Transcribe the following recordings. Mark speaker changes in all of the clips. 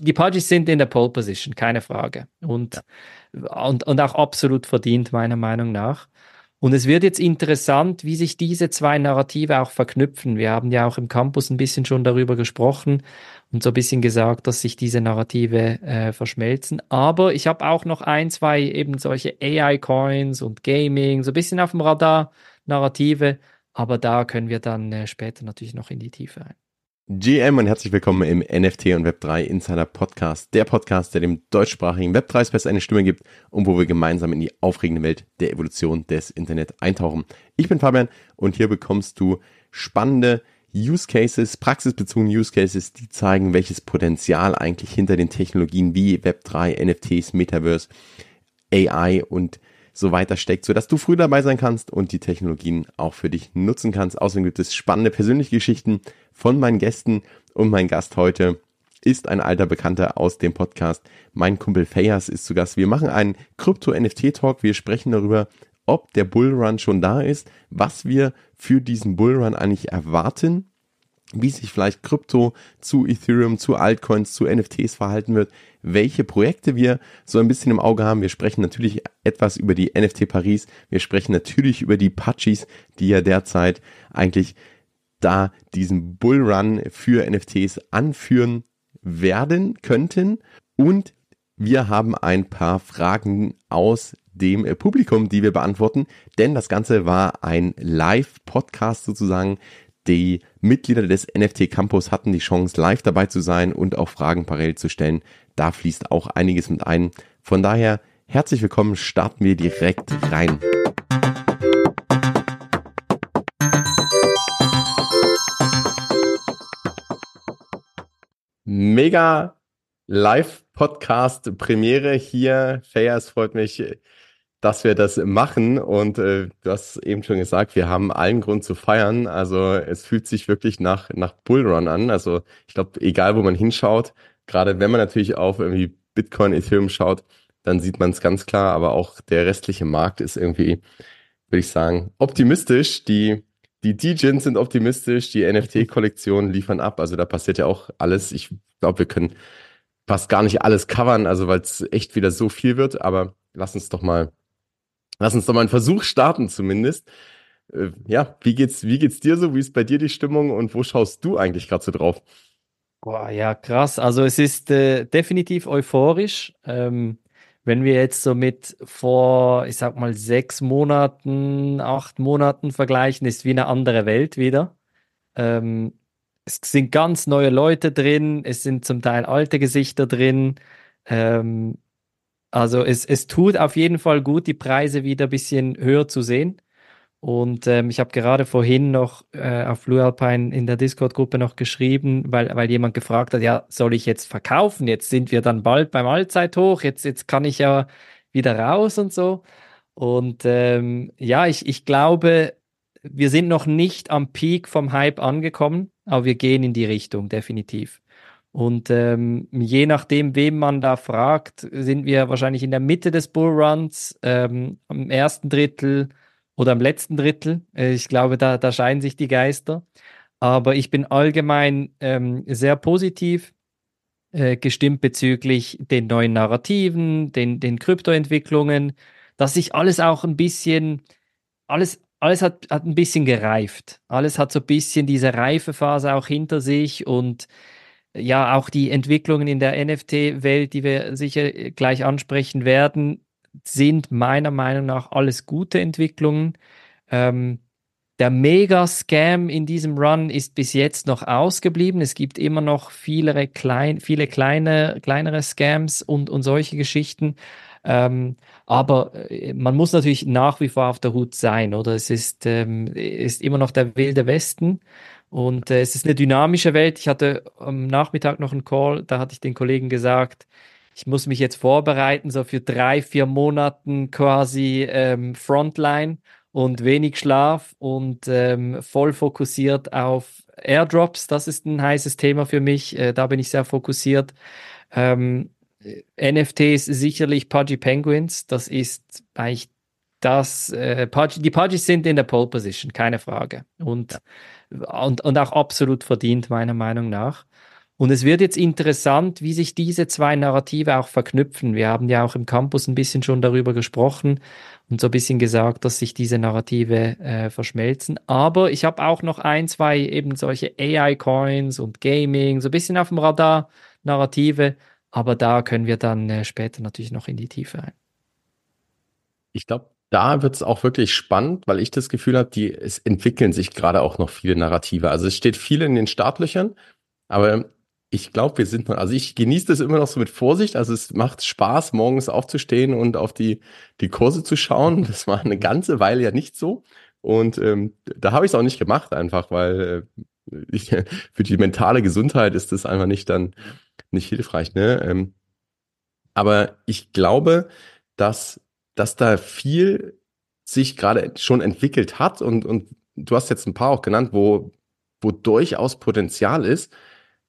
Speaker 1: die Pudgies sind in der Pole Position, keine Frage. Und, ja. und, und auch absolut verdient, meiner Meinung nach. Und es wird jetzt interessant, wie sich diese zwei Narrative auch verknüpfen. Wir haben ja auch im Campus ein bisschen schon darüber gesprochen und so ein bisschen gesagt, dass sich diese Narrative äh, verschmelzen. Aber ich habe auch noch ein, zwei eben solche AI-Coins und Gaming, so ein bisschen auf dem Radar Narrative. Aber da können wir dann äh, später natürlich noch in die Tiefe ein.
Speaker 2: GM und herzlich willkommen im NFT und Web3 Insider Podcast, der Podcast, der dem deutschsprachigen Web3 Space eine Stimme gibt und wo wir gemeinsam in die aufregende Welt der Evolution des Internet eintauchen. Ich bin Fabian und hier bekommst du spannende Use Cases, praxisbezogene Use Cases, die zeigen, welches Potenzial eigentlich hinter den Technologien wie Web3, NFTs, Metaverse, AI und so weiter steckt, sodass du früh dabei sein kannst und die Technologien auch für dich nutzen kannst. Außerdem gibt es spannende persönliche Geschichten von meinen Gästen und mein Gast heute ist ein alter Bekannter aus dem Podcast. Mein Kumpel Fayas ist zu Gast. Wir machen einen Krypto-NFT-Talk. Wir sprechen darüber, ob der Bullrun schon da ist, was wir für diesen Bullrun eigentlich erwarten wie sich vielleicht Krypto zu Ethereum, zu Altcoins, zu NFTs verhalten wird, welche Projekte wir so ein bisschen im Auge haben. Wir sprechen natürlich etwas über die NFT Paris. Wir sprechen natürlich über die Pachis, die ja derzeit eigentlich da diesen Bullrun für NFTs anführen werden könnten. Und wir haben ein paar Fragen aus dem Publikum, die wir beantworten, denn das Ganze war ein Live-Podcast sozusagen, die Mitglieder des NFT Campus hatten die Chance, live dabei zu sein und auch Fragen parallel zu stellen. Da fließt auch einiges mit ein. Von daher herzlich willkommen, starten wir direkt rein. Mega Live-Podcast Premiere hier. Fair, es freut mich dass wir das machen. Und äh, du hast eben schon gesagt, wir haben allen Grund zu feiern. Also es fühlt sich wirklich nach, nach Bullrun an. Also ich glaube, egal wo man hinschaut, gerade wenn man natürlich auf irgendwie Bitcoin, Ethereum schaut, dann sieht man es ganz klar. Aber auch der restliche Markt ist irgendwie, würde ich sagen, optimistisch. Die die DJs sind optimistisch, die NFT-Kollektionen liefern ab. Also da passiert ja auch alles. Ich glaube, wir können fast gar nicht alles covern, also weil es echt wieder so viel wird. Aber lass uns doch mal Lass uns doch mal einen Versuch starten zumindest. Äh, ja, wie geht's, wie geht's dir so? Wie ist bei dir die Stimmung und wo schaust du eigentlich gerade so drauf?
Speaker 1: Boah, ja, krass. Also es ist äh, definitiv euphorisch. Ähm, wenn wir jetzt so mit vor, ich sag mal, sechs Monaten, acht Monaten vergleichen, ist wie eine andere Welt wieder. Ähm, es sind ganz neue Leute drin, es sind zum Teil alte Gesichter drin. Ähm, also es, es tut auf jeden Fall gut, die Preise wieder ein bisschen höher zu sehen. Und ähm, ich habe gerade vorhin noch äh, auf Blue Alpine in der Discord-Gruppe noch geschrieben, weil, weil jemand gefragt hat, ja, soll ich jetzt verkaufen? Jetzt sind wir dann bald beim Allzeithoch, jetzt, jetzt kann ich ja wieder raus und so. Und ähm, ja, ich, ich glaube, wir sind noch nicht am Peak vom Hype angekommen, aber wir gehen in die Richtung, definitiv. Und ähm, je nachdem, wem man da fragt, sind wir wahrscheinlich in der Mitte des Bullruns, ähm, am ersten Drittel oder am letzten Drittel. Äh, ich glaube, da, da scheinen sich die Geister. Aber ich bin allgemein ähm, sehr positiv äh, gestimmt bezüglich den neuen Narrativen, den, den Kryptoentwicklungen, dass sich alles auch ein bisschen, alles, alles hat, hat ein bisschen gereift. Alles hat so ein bisschen diese Reifephase auch hinter sich und ja, auch die Entwicklungen in der NFT-Welt, die wir sicher gleich ansprechen werden, sind meiner Meinung nach alles gute Entwicklungen. Ähm, der Mega-Scam in diesem Run ist bis jetzt noch ausgeblieben. Es gibt immer noch viele, klein, viele kleine, kleinere Scams und, und solche Geschichten. Ähm, aber äh, man muss natürlich nach wie vor auf der Hut sein, oder? Es ist, ähm, ist immer noch der wilde Westen. Und äh, es ist eine dynamische Welt. Ich hatte am Nachmittag noch einen Call, da hatte ich den Kollegen gesagt, ich muss mich jetzt vorbereiten, so für drei, vier Monaten quasi ähm, Frontline und wenig Schlaf und ähm, voll fokussiert auf Airdrops. Das ist ein heißes Thema für mich. Äh, da bin ich sehr fokussiert. Ähm, NFTs sicherlich Pudgy Penguins. Das ist eigentlich das. Äh, Pudgy, die Pudgys sind in der Pole Position, keine Frage. Und ja und, und auch absolut verdient, meiner Meinung nach. Und es wird jetzt interessant, wie sich diese zwei Narrative auch verknüpfen. Wir haben ja auch im Campus ein bisschen schon darüber gesprochen und so ein bisschen gesagt, dass sich diese Narrative äh, verschmelzen. Aber ich habe auch noch ein, zwei eben solche AI-Coins und Gaming, so ein bisschen auf dem Radar Narrative. Aber da können wir dann äh, später natürlich noch in die Tiefe ein.
Speaker 2: Ich glaube, da wird es auch wirklich spannend, weil ich das Gefühl habe, die es entwickeln sich gerade auch noch viele Narrative. Also es steht viel in den Startlöchern, aber ich glaube, wir sind noch, also ich genieße das immer noch so mit Vorsicht. Also es macht Spaß, morgens aufzustehen und auf die, die Kurse zu schauen. Das war eine ganze Weile ja nicht so. Und ähm, da habe ich es auch nicht gemacht, einfach, weil äh, ich, für die mentale Gesundheit ist das einfach nicht dann nicht hilfreich. Ne? Ähm, aber ich glaube, dass, dass da viel sich gerade schon entwickelt hat und, und du hast jetzt ein paar auch genannt, wo, wo durchaus Potenzial ist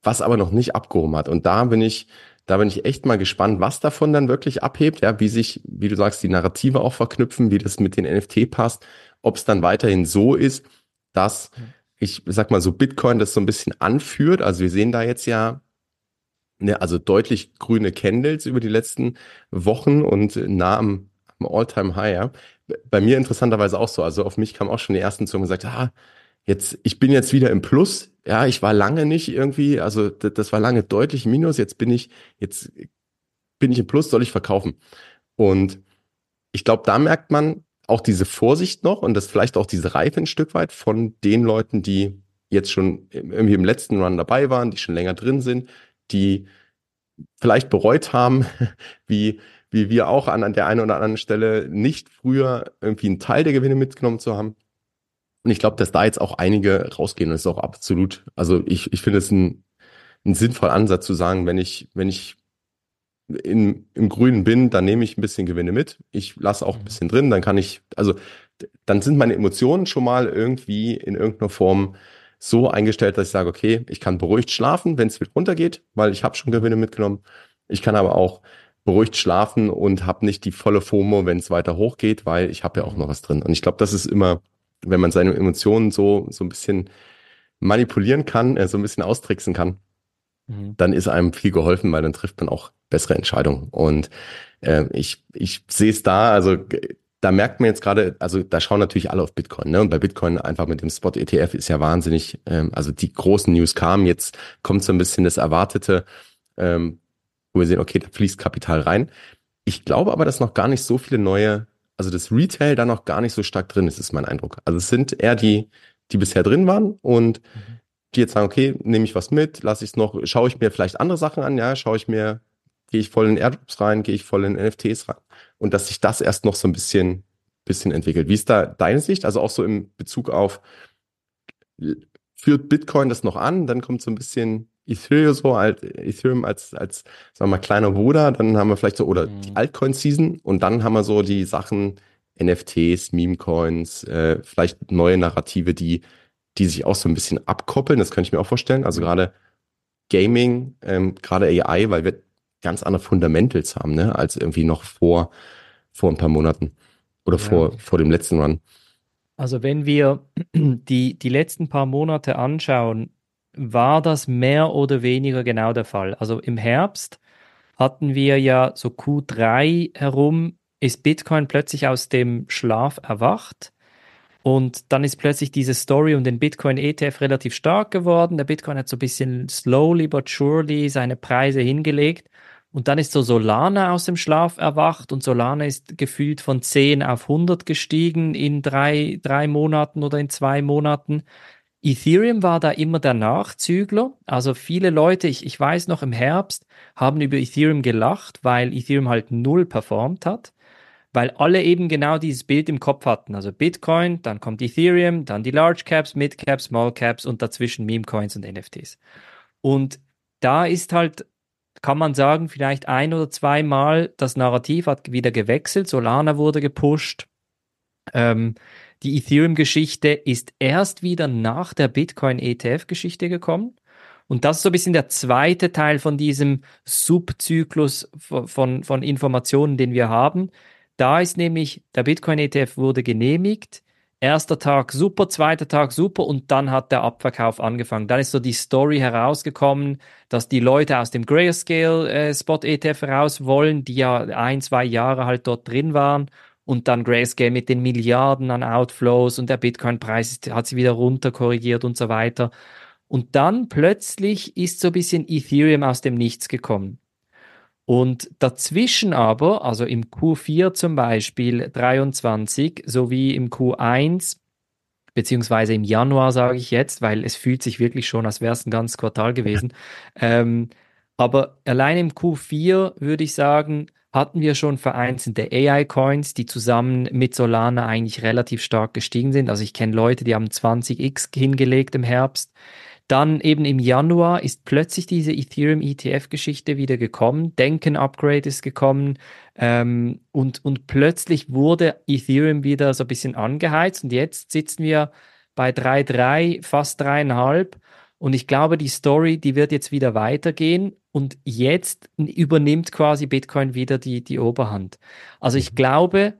Speaker 2: was aber noch nicht abgehoben hat. Und da bin ich, da bin ich echt mal gespannt, was davon dann wirklich abhebt, ja, wie sich, wie du sagst, die Narrative auch verknüpfen, wie das mit den NFT passt, ob es dann weiterhin so ist, dass ich sag mal so Bitcoin das so ein bisschen anführt. Also wir sehen da jetzt ja ne, also deutlich grüne Candles über die letzten Wochen und nah am, All-Time-High. Ja. Bei mir interessanterweise auch so. Also auf mich kam auch schon die ersten zu und gesagt, ah, jetzt, ich bin jetzt wieder im Plus. Ja, ich war lange nicht irgendwie, also das war lange deutlich Minus. Jetzt bin ich, jetzt bin ich im Plus, soll ich verkaufen? Und ich glaube, da merkt man auch diese Vorsicht noch und das vielleicht auch diese Reife ein Stück weit von den Leuten, die jetzt schon irgendwie im letzten Run dabei waren, die schon länger drin sind, die vielleicht bereut haben, wie, wie wir auch an, an der einen oder anderen Stelle nicht früher irgendwie einen Teil der Gewinne mitgenommen zu haben. Und ich glaube, dass da jetzt auch einige rausgehen. Und das ist auch absolut, also ich, ich finde es ein, ein sinnvoller Ansatz zu sagen, wenn ich, wenn ich in, im Grünen bin, dann nehme ich ein bisschen Gewinne mit. Ich lasse auch ein mhm. bisschen drin, dann kann ich, also dann sind meine Emotionen schon mal irgendwie in irgendeiner Form so eingestellt, dass ich sage, okay, ich kann beruhigt schlafen, wenn es wieder runtergeht, weil ich habe schon Gewinne mitgenommen. Ich kann aber auch beruhigt schlafen und habe nicht die volle FOMO, wenn es weiter hochgeht, weil ich habe ja auch noch was drin. Und ich glaube, das ist immer wenn man seine Emotionen so, so ein bisschen manipulieren kann, äh, so ein bisschen austricksen kann, mhm. dann ist einem viel geholfen, weil dann trifft man auch bessere Entscheidungen. Und äh, ich, ich sehe es da, also da merkt man jetzt gerade, also da schauen natürlich alle auf Bitcoin, ne? Und bei Bitcoin einfach mit dem Spot ETF ist ja wahnsinnig, ähm, also die großen News kamen, jetzt kommt so ein bisschen das Erwartete, ähm, wo wir sehen, okay, da fließt Kapital rein. Ich glaube aber, dass noch gar nicht so viele neue also das Retail da noch gar nicht so stark drin ist, ist mein Eindruck. Also es sind eher die, die bisher drin waren und die jetzt sagen, okay, nehme ich was mit, lasse ich es noch, schaue ich mir vielleicht andere Sachen an, ja, schaue ich mir, gehe ich voll in Airdrops rein, gehe ich voll in NFTs rein und dass sich das erst noch so ein bisschen, bisschen entwickelt. Wie ist da deine Sicht? Also auch so im Bezug auf, führt Bitcoin das noch an? Dann kommt so ein bisschen Ethereum so, als, Ethereum als, als, sagen wir mal, kleiner Bruder, dann haben wir vielleicht so, oder mhm. die Altcoin-Season und dann haben wir so die Sachen NFTs, Meme-Coins, äh, vielleicht neue Narrative, die, die sich auch so ein bisschen abkoppeln, das könnte ich mir auch vorstellen. Also mhm. gerade Gaming, ähm, gerade AI, weil wir ganz andere Fundamentals haben, ne, als irgendwie noch vor, vor ein paar Monaten oder ja. vor, vor dem letzten Run.
Speaker 1: Also wenn wir die, die letzten paar Monate anschauen, war das mehr oder weniger genau der Fall. Also im Herbst hatten wir ja so Q3 herum, ist Bitcoin plötzlich aus dem Schlaf erwacht. Und dann ist plötzlich diese Story um den Bitcoin ETF relativ stark geworden. Der Bitcoin hat so ein bisschen slowly but surely seine Preise hingelegt. Und dann ist so Solana aus dem Schlaf erwacht und Solana ist gefühlt von 10 auf 100 gestiegen in drei, drei Monaten oder in zwei Monaten. Ethereum war da immer der Nachzügler. Also viele Leute, ich, ich weiß noch im Herbst, haben über Ethereum gelacht, weil Ethereum halt null performt hat, weil alle eben genau dieses Bild im Kopf hatten. Also Bitcoin, dann kommt Ethereum, dann die Large Caps, Mid Caps, Small Caps und dazwischen Meme Coins und NFTs. Und da ist halt, kann man sagen, vielleicht ein oder zweimal das Narrativ hat wieder gewechselt. Solana wurde gepusht. Ähm, die Ethereum-Geschichte ist erst wieder nach der Bitcoin-ETF-Geschichte gekommen. Und das ist so ein bisschen der zweite Teil von diesem Subzyklus von, von, von Informationen, den wir haben. Da ist nämlich, der Bitcoin-ETF wurde genehmigt, Erster Tag super, zweiter Tag super und dann hat der Abverkauf angefangen. Dann ist so die Story herausgekommen, dass die Leute aus dem Grayscale äh, Spot ETF raus wollen, die ja ein, zwei Jahre halt dort drin waren und dann Grayscale mit den Milliarden an Outflows und der Bitcoin-Preis hat sie wieder runter korrigiert und so weiter. Und dann plötzlich ist so ein bisschen Ethereum aus dem Nichts gekommen. Und dazwischen aber, also im Q4 zum Beispiel 23 sowie im Q1, beziehungsweise im Januar sage ich jetzt, weil es fühlt sich wirklich schon, als wäre es ein ganzes Quartal gewesen. ähm, aber allein im Q4 würde ich sagen, hatten wir schon vereinzelte AI-Coins, die zusammen mit Solana eigentlich relativ stark gestiegen sind. Also ich kenne Leute, die haben 20x hingelegt im Herbst. Dann eben im Januar ist plötzlich diese Ethereum ETF-Geschichte wieder gekommen. Denken Upgrade ist gekommen ähm, und, und plötzlich wurde Ethereum wieder so ein bisschen angeheizt und jetzt sitzen wir bei 3,3, fast dreieinhalb. Und ich glaube, die Story, die wird jetzt wieder weitergehen und jetzt übernimmt quasi Bitcoin wieder die, die Oberhand. Also ich glaube,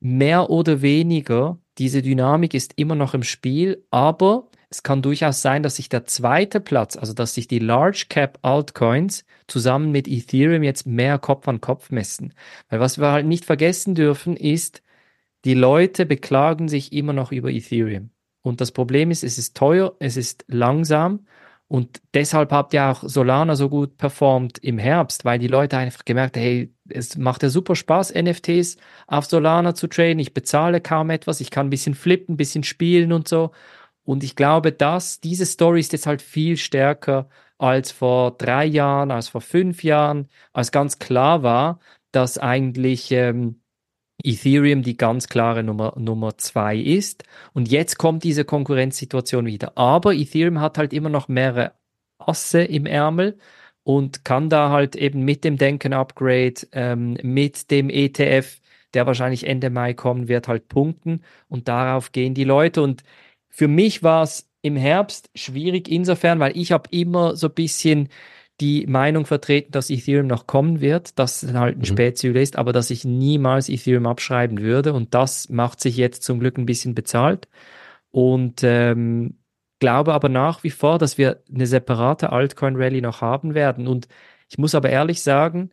Speaker 1: mehr oder weniger, diese Dynamik ist immer noch im Spiel, aber es kann durchaus sein, dass sich der zweite Platz, also dass sich die Large Cap Altcoins zusammen mit Ethereum jetzt mehr Kopf an Kopf messen. Weil was wir halt nicht vergessen dürfen, ist, die Leute beklagen sich immer noch über Ethereum. Und das Problem ist, es ist teuer, es ist langsam und deshalb habt ihr auch Solana so gut performt im Herbst, weil die Leute einfach gemerkt haben, hey, es macht ja super Spaß, NFTs auf Solana zu traden. Ich bezahle kaum etwas, ich kann ein bisschen flippen, ein bisschen spielen und so. Und ich glaube, dass diese Story ist jetzt halt viel stärker als vor drei Jahren, als vor fünf Jahren, als ganz klar war, dass eigentlich ähm, Ethereum die ganz klare Nummer, Nummer zwei ist. Und jetzt kommt diese Konkurrenzsituation wieder. Aber Ethereum hat halt immer noch mehrere Asse im Ärmel und kann da halt eben mit dem Denken-Upgrade, ähm, mit dem ETF, der wahrscheinlich Ende Mai kommen wird, halt punkten. Und darauf gehen die Leute. Und für mich war es im Herbst schwierig insofern, weil ich habe immer so ein bisschen die Meinung vertreten, dass Ethereum noch kommen wird, dass es halt ein mhm. Spätzügler ist, aber dass ich niemals Ethereum abschreiben würde. Und das macht sich jetzt zum Glück ein bisschen bezahlt. Und ähm, glaube aber nach wie vor, dass wir eine separate Altcoin-Rally noch haben werden. Und ich muss aber ehrlich sagen,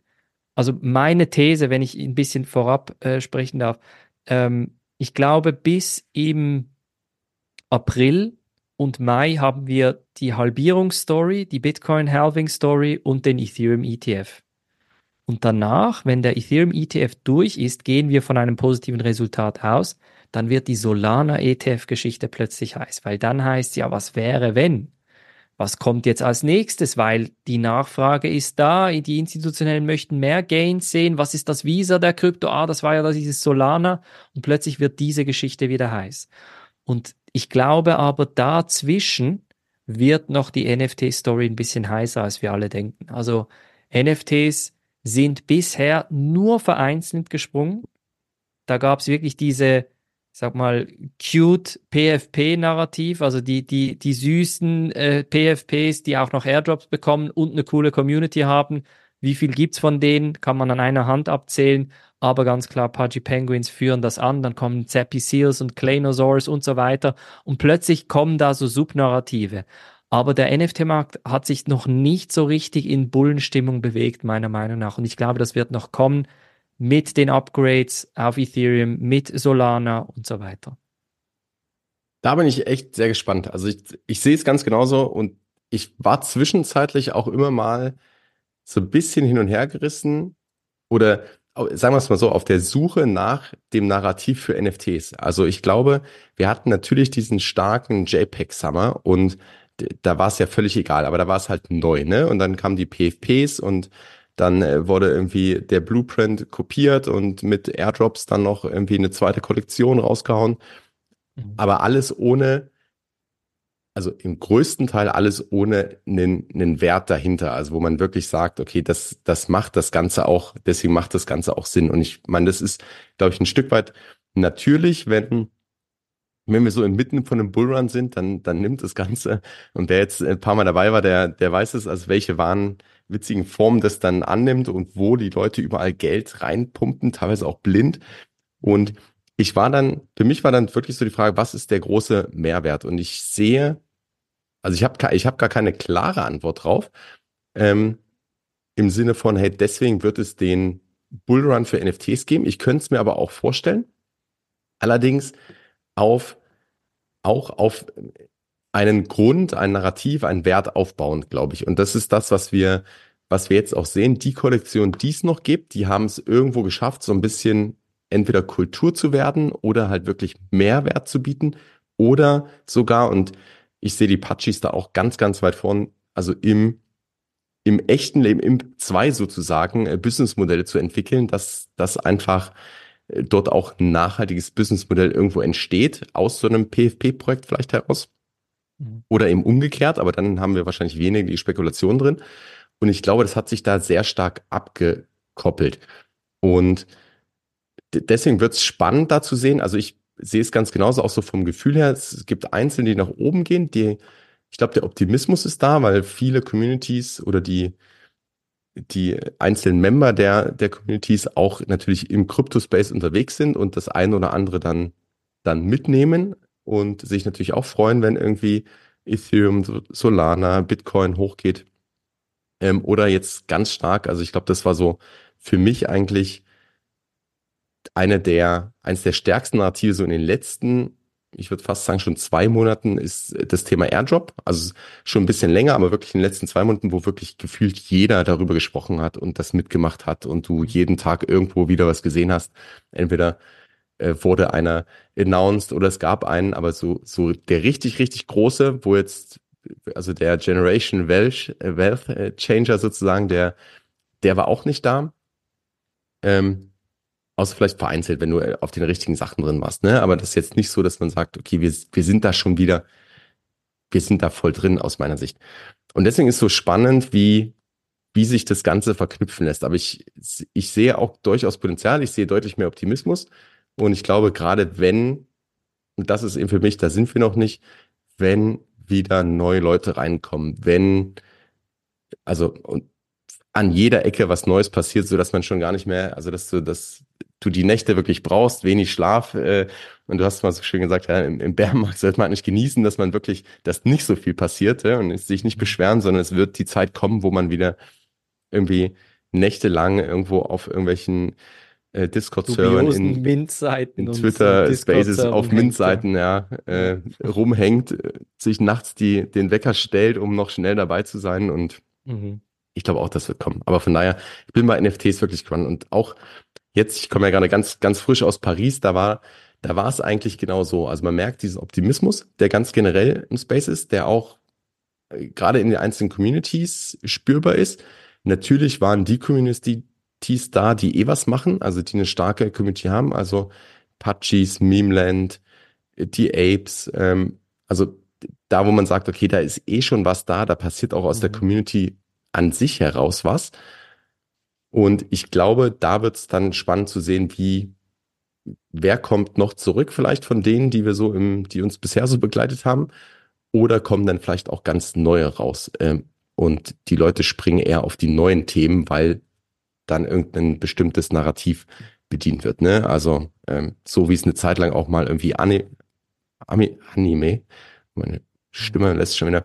Speaker 1: also meine These, wenn ich ein bisschen vorab äh, sprechen darf, ähm, ich glaube, bis im April und Mai haben wir die Halbierungsstory, die Bitcoin-Halving-Story und den Ethereum-ETF. Und danach, wenn der Ethereum-ETF durch ist, gehen wir von einem positiven Resultat aus, dann wird die Solana-ETF-Geschichte plötzlich heiß, weil dann heißt ja, was wäre, wenn? Was kommt jetzt als nächstes? Weil die Nachfrage ist da, die Institutionellen möchten mehr Gains sehen. Was ist das Visa der Krypto? Ah, das war ja dieses Solana. Und plötzlich wird diese Geschichte wieder heiß. Und ich glaube aber dazwischen wird noch die NFT-Story ein bisschen heißer, als wir alle denken. Also NFTs sind bisher nur vereinzelt gesprungen. Da gab es wirklich diese, sag mal, cute PFP-Narrativ, also die, die, die süßen äh, PFPs, die auch noch Airdrops bekommen und eine coole Community haben. Wie viel gibt's von denen? Kann man an einer Hand abzählen aber ganz klar, Pudgy Penguins führen das an, dann kommen Zappy Seals und Claynosaurs und so weiter und plötzlich kommen da so Subnarrative. Aber der NFT-Markt hat sich noch nicht so richtig in Bullenstimmung bewegt, meiner Meinung nach. Und ich glaube, das wird noch kommen mit den Upgrades auf Ethereum, mit Solana und so weiter.
Speaker 2: Da bin ich echt sehr gespannt. Also ich, ich sehe es ganz genauso und ich war zwischenzeitlich auch immer mal so ein bisschen hin und her gerissen oder sagen wir es mal so, auf der Suche nach dem Narrativ für NFTs. Also ich glaube, wir hatten natürlich diesen starken JPEG-Summer und da war es ja völlig egal, aber da war es halt neu, ne? Und dann kamen die PFPs und dann äh, wurde irgendwie der Blueprint kopiert und mit Airdrops dann noch irgendwie eine zweite Kollektion rausgehauen. Mhm. Aber alles ohne also im größten Teil alles ohne einen, einen Wert dahinter, also wo man wirklich sagt, okay, das, das macht das Ganze auch, deswegen macht das Ganze auch Sinn. Und ich meine, das ist, glaube ich, ein Stück weit natürlich, wenn, wenn wir so inmitten von einem Bullrun sind, dann, dann nimmt das Ganze, und wer jetzt ein paar Mal dabei war, der, der weiß es, also welche wahnwitzigen Formen das dann annimmt und wo die Leute überall Geld reinpumpen, teilweise auch blind. Und ich war dann, für mich war dann wirklich so die Frage, was ist der große Mehrwert? Und ich sehe, also ich habe ich hab gar keine klare Antwort drauf. Ähm, Im Sinne von, hey, deswegen wird es den Bullrun für NFTs geben. Ich könnte es mir aber auch vorstellen. Allerdings auf, auch auf einen Grund, ein Narrativ, einen Wert aufbauen, glaube ich. Und das ist das, was wir, was wir jetzt auch sehen. Die Kollektion, die es noch gibt, die haben es irgendwo geschafft, so ein bisschen entweder Kultur zu werden oder halt wirklich Mehrwert zu bieten oder sogar, und ich sehe die Pachis da auch ganz, ganz weit vorn, also im, im echten Leben, im zwei sozusagen, äh, Businessmodelle zu entwickeln, dass das einfach äh, dort auch ein nachhaltiges Businessmodell irgendwo entsteht, aus so einem PFP-Projekt vielleicht heraus. Mhm. Oder eben umgekehrt, aber dann haben wir wahrscheinlich weniger die Spekulation drin. Und ich glaube, das hat sich da sehr stark abgekoppelt. Und deswegen wird es spannend da zu sehen. Also ich sehe es ganz genauso, auch so vom Gefühl her. Es gibt Einzelne, die nach oben gehen, die, ich glaube, der Optimismus ist da, weil viele Communities oder die, die einzelnen Member der, der Communities auch natürlich im Crypto-Space unterwegs sind und das eine oder andere dann, dann mitnehmen und sich natürlich auch freuen, wenn irgendwie Ethereum, Solana, Bitcoin hochgeht. Ähm, oder jetzt ganz stark, also ich glaube, das war so für mich eigentlich eine der, eines der stärksten Narrative so in den letzten, ich würde fast sagen, schon zwei Monaten ist das Thema Airdrop. Also schon ein bisschen länger, aber wirklich in den letzten zwei Monaten, wo wirklich gefühlt jeder darüber gesprochen hat und das mitgemacht hat und du jeden Tag irgendwo wieder was gesehen hast. Entweder äh, wurde einer announced oder es gab einen, aber so, so der richtig, richtig große, wo jetzt, also der Generation Wealth, äh, Wealth äh, Changer sozusagen, der, der war auch nicht da. Ähm, außer vielleicht vereinzelt, wenn du auf den richtigen Sachen drin warst, ne? Aber das ist jetzt nicht so, dass man sagt, okay, wir, wir sind da schon wieder, wir sind da voll drin aus meiner Sicht. Und deswegen ist so spannend, wie, wie sich das Ganze verknüpfen lässt. Aber ich, ich sehe auch durchaus Potenzial, ich sehe deutlich mehr Optimismus. Und ich glaube, gerade wenn, und das ist eben für mich, da sind wir noch nicht, wenn wieder neue Leute reinkommen, wenn, also, und an jeder Ecke was Neues passiert, so dass man schon gar nicht mehr, also dass du, dass du die Nächte wirklich brauchst, wenig Schlaf. Äh, und du hast mal so schön gesagt, ja, im, im Bärenmarkt sollte man nicht genießen, dass man wirklich, dass nicht so viel passiert ja, und sich nicht beschweren, sondern es wird die Zeit kommen, wo man wieder irgendwie nächtelang irgendwo auf irgendwelchen äh, Discord-Servern in, in Twitter Spaces auf Mint-Seiten ja, äh, rumhängt, äh, sich nachts die, den Wecker stellt, um noch schnell dabei zu sein. Und mhm. ich glaube auch, das wird kommen. Aber von daher, ich bin bei NFTs wirklich gespannt. Und auch jetzt, ich komme ja gerade ganz, ganz frisch aus Paris, da war, da war es eigentlich genau so. Also man merkt diesen Optimismus, der ganz generell im Space ist, der auch äh, gerade in den einzelnen Communities spürbar ist. Natürlich waren die Communities, Communities da, die eh was machen, also die eine starke Community haben, also Pachis, Memeland, die Apes, ähm, also da, wo man sagt, okay, da ist eh schon was da, da passiert auch aus mhm. der Community an sich heraus was. Und ich glaube, da wird es dann spannend zu sehen, wie, wer kommt noch zurück, vielleicht von denen, die wir so im, die uns bisher so begleitet haben, oder kommen dann vielleicht auch ganz neue raus. Ähm, und die Leute springen eher auf die neuen Themen, weil dann irgendein bestimmtes Narrativ bedient wird. Ne? Also ähm, so wie es eine Zeit lang auch mal irgendwie Ani Ami Anime, meine Stimme lässt schon wieder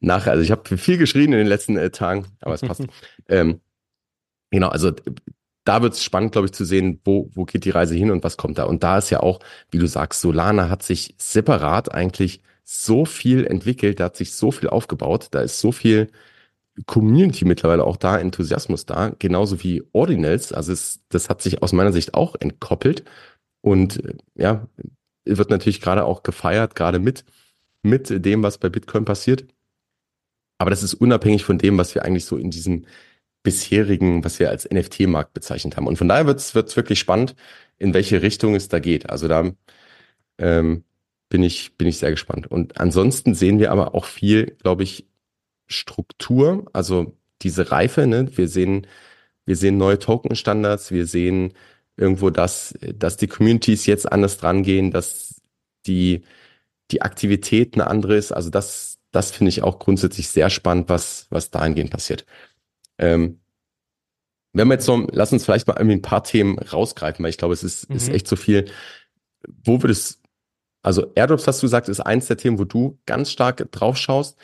Speaker 2: nach. Also ich habe viel geschrien in den letzten äh, Tagen, aber es passt. ähm, genau, also da wird es spannend, glaube ich, zu sehen, wo, wo geht die Reise hin und was kommt da. Und da ist ja auch, wie du sagst, Solana hat sich separat eigentlich so viel entwickelt, da hat sich so viel aufgebaut, da ist so viel Community mittlerweile auch da, Enthusiasmus da, genauso wie Ordinals. Also es, das hat sich aus meiner Sicht auch entkoppelt und äh, ja, wird natürlich gerade auch gefeiert, gerade mit, mit dem, was bei Bitcoin passiert. Aber das ist unabhängig von dem, was wir eigentlich so in diesem bisherigen, was wir als NFT-Markt bezeichnet haben. Und von daher wird es wirklich spannend, in welche Richtung es da geht. Also da ähm, bin ich, bin ich sehr gespannt. Und ansonsten sehen wir aber auch viel, glaube ich, Struktur, also diese Reife, ne? wir sehen, wir sehen neue Token-Standards, wir sehen irgendwo, dass, dass die Communities jetzt anders dran gehen, dass die, die Aktivität eine andere ist. Also das, das finde ich auch grundsätzlich sehr spannend, was, was dahingehend passiert. Ähm, wenn wir jetzt so, lass uns vielleicht mal irgendwie ein paar Themen rausgreifen, weil ich glaube, es ist, mhm. ist echt so viel. wo würdest, also Airdrops hast du gesagt, ist eins der Themen, wo du ganz stark drauf schaust.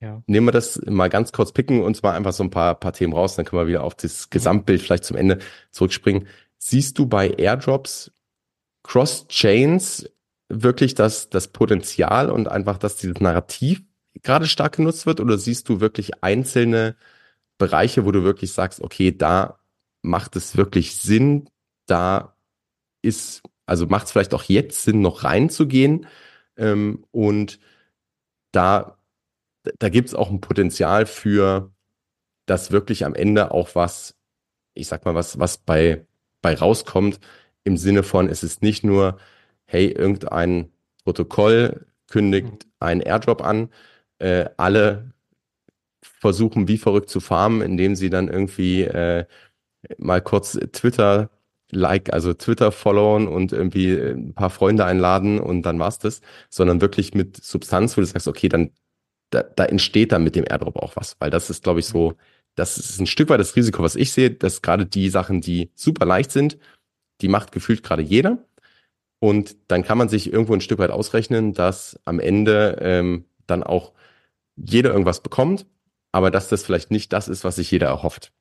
Speaker 2: Ja. Nehmen wir das mal ganz kurz, picken uns mal einfach so ein paar, paar Themen raus, dann können wir wieder auf das Gesamtbild vielleicht zum Ende zurückspringen. Siehst du bei Airdrops Cross-Chains wirklich das, das Potenzial und einfach, dass dieses Narrativ gerade stark genutzt wird oder siehst du wirklich einzelne Bereiche, wo du wirklich sagst, okay, da macht es wirklich Sinn, da ist, also macht es vielleicht auch jetzt Sinn, noch reinzugehen ähm, und da, da gibt es auch ein Potenzial für, dass wirklich am Ende auch was, ich sag mal, was, was bei, bei rauskommt, im Sinne von, es ist nicht nur, hey, irgendein Protokoll kündigt mhm. einen Airdrop an, äh, alle versuchen wie verrückt zu farmen, indem sie dann irgendwie äh, mal kurz Twitter like, also Twitter followen und irgendwie ein paar Freunde einladen und dann war's das, sondern wirklich mit Substanz, wo du sagst, okay, dann da, da entsteht dann mit dem Airdrop auch was, weil das ist, glaube ich, so, das ist ein Stück weit das Risiko, was ich sehe, dass gerade die Sachen, die super leicht sind, die macht gefühlt gerade jeder. Und dann kann man sich irgendwo ein Stück weit ausrechnen, dass am Ende ähm, dann auch jeder irgendwas bekommt, aber dass das vielleicht nicht das ist, was sich jeder erhofft.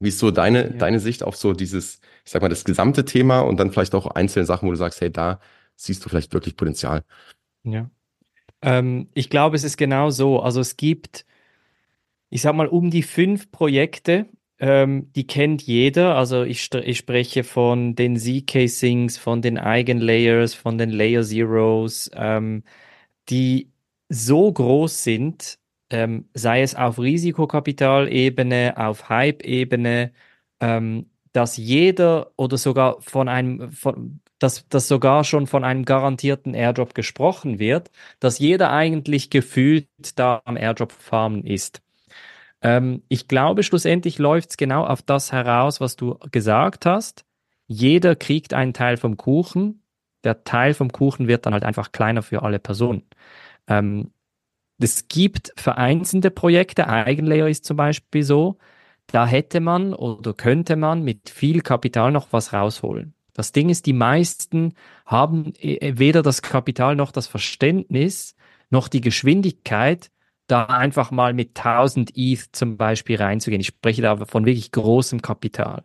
Speaker 2: Wie ist so deine, ja. deine Sicht auf so dieses, ich sag mal, das gesamte Thema und dann vielleicht auch einzelne Sachen, wo du sagst, hey, da siehst du vielleicht wirklich Potenzial?
Speaker 1: Ja. Ähm, ich glaube, es ist genau so. Also es gibt, ich sag mal, um die fünf Projekte, ähm, die kennt jeder. Also ich, ich spreche von den Z-Casings, von den Eigenlayers, von den Layer Zeros, ähm, die so groß sind, ähm, sei es auf Risikokapitalebene, auf Hype-Ebene, ähm, dass jeder oder sogar von einem, von, dass, dass sogar schon von einem garantierten Airdrop gesprochen wird, dass jeder eigentlich gefühlt da am Airdrop farmen ist. Ähm, ich glaube, schlussendlich läuft es genau auf das heraus, was du gesagt hast. Jeder kriegt einen Teil vom Kuchen. Der Teil vom Kuchen wird dann halt einfach kleiner für alle Personen. Ähm, es gibt vereinzelte Projekte, Eigenlayer ist zum Beispiel so, da hätte man oder könnte man mit viel Kapital noch was rausholen. Das Ding ist, die meisten haben äh, weder das Kapital noch das Verständnis noch die Geschwindigkeit, da einfach mal mit 1000 ETH zum Beispiel reinzugehen. Ich spreche da von wirklich großem Kapital.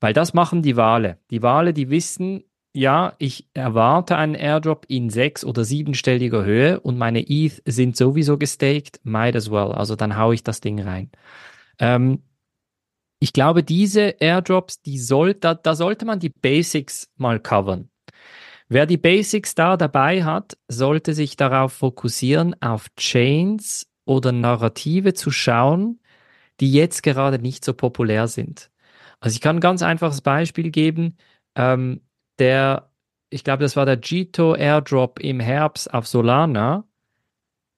Speaker 1: Weil das machen die Wale. Die Wale, die wissen, ja, ich erwarte einen Airdrop in sechs- oder siebenstelliger Höhe und meine ETH sind sowieso gestaked, might as well. Also dann haue ich das Ding rein. Ähm, ich glaube, diese Airdrops, die soll, da, da sollte man die Basics mal covern. Wer die Basics da dabei hat, sollte sich darauf fokussieren, auf Chains oder Narrative zu schauen, die jetzt gerade nicht so populär sind. Also ich kann ein ganz einfaches Beispiel geben. Ähm, der, ich glaube, das war der Gito Airdrop im Herbst auf Solana,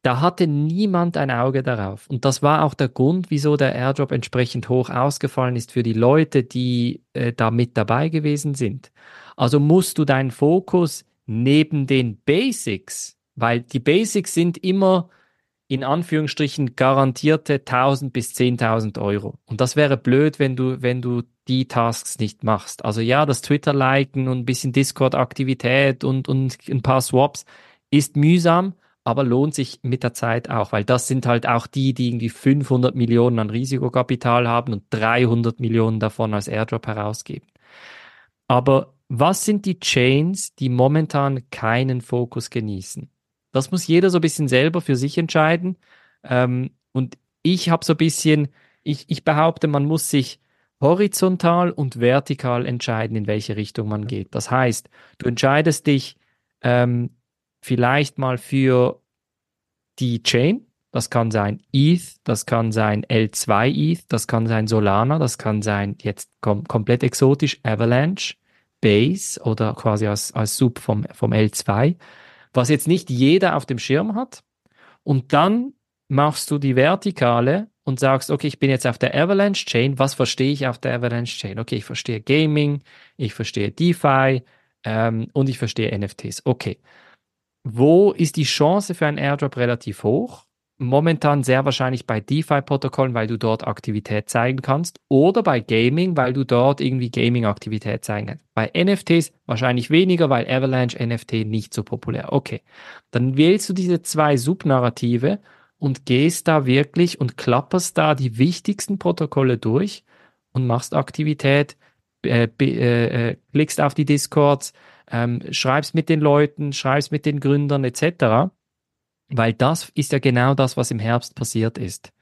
Speaker 1: da hatte niemand ein Auge darauf. Und das war auch der Grund, wieso der Airdrop entsprechend hoch ausgefallen ist für die Leute, die äh, da mit dabei gewesen sind. Also musst du deinen Fokus neben den Basics, weil die Basics sind immer in Anführungsstrichen garantierte 1000 bis 10.000 Euro. Und das wäre blöd, wenn du, wenn du die Tasks nicht machst. Also ja, das Twitter-Liken und ein bisschen Discord-Aktivität und, und ein paar Swaps ist mühsam, aber lohnt sich mit der Zeit auch, weil das sind halt auch die, die irgendwie 500 Millionen an Risikokapital haben und 300 Millionen davon als Airdrop herausgeben. Aber was sind die Chains, die momentan keinen Fokus genießen? Das muss jeder so ein bisschen selber für sich entscheiden. Ähm, und ich habe so ein bisschen, ich, ich behaupte, man muss sich horizontal und vertikal entscheiden, in welche Richtung man geht. Das heißt, du entscheidest dich ähm, vielleicht mal für die Chain. Das kann sein ETH, das kann sein L2 ETH, das kann sein Solana, das kann sein jetzt kom komplett exotisch Avalanche, Base oder quasi als, als Sub vom, vom L2, was jetzt nicht jeder auf dem Schirm hat. Und dann machst du die Vertikale und sagst, okay, ich bin jetzt auf der Avalanche Chain, was verstehe ich auf der Avalanche Chain? Okay, ich verstehe Gaming, ich verstehe DeFi ähm, und ich verstehe NFTs. Okay. Wo ist die Chance für einen Airdrop relativ hoch? Momentan sehr wahrscheinlich bei DeFi-Protokollen, weil du dort Aktivität zeigen kannst, oder bei Gaming, weil du dort irgendwie Gaming-Aktivität zeigen kannst. Bei NFTs wahrscheinlich weniger, weil Avalanche NFT nicht so populär. Okay, dann wählst du diese zwei Subnarrative und gehst da wirklich und klapperst da die wichtigsten Protokolle durch und machst Aktivität, äh, äh, klickst auf die Discords, ähm, schreibst mit den Leuten, schreibst mit den Gründern etc. Weil das ist ja genau das, was im Herbst passiert ist.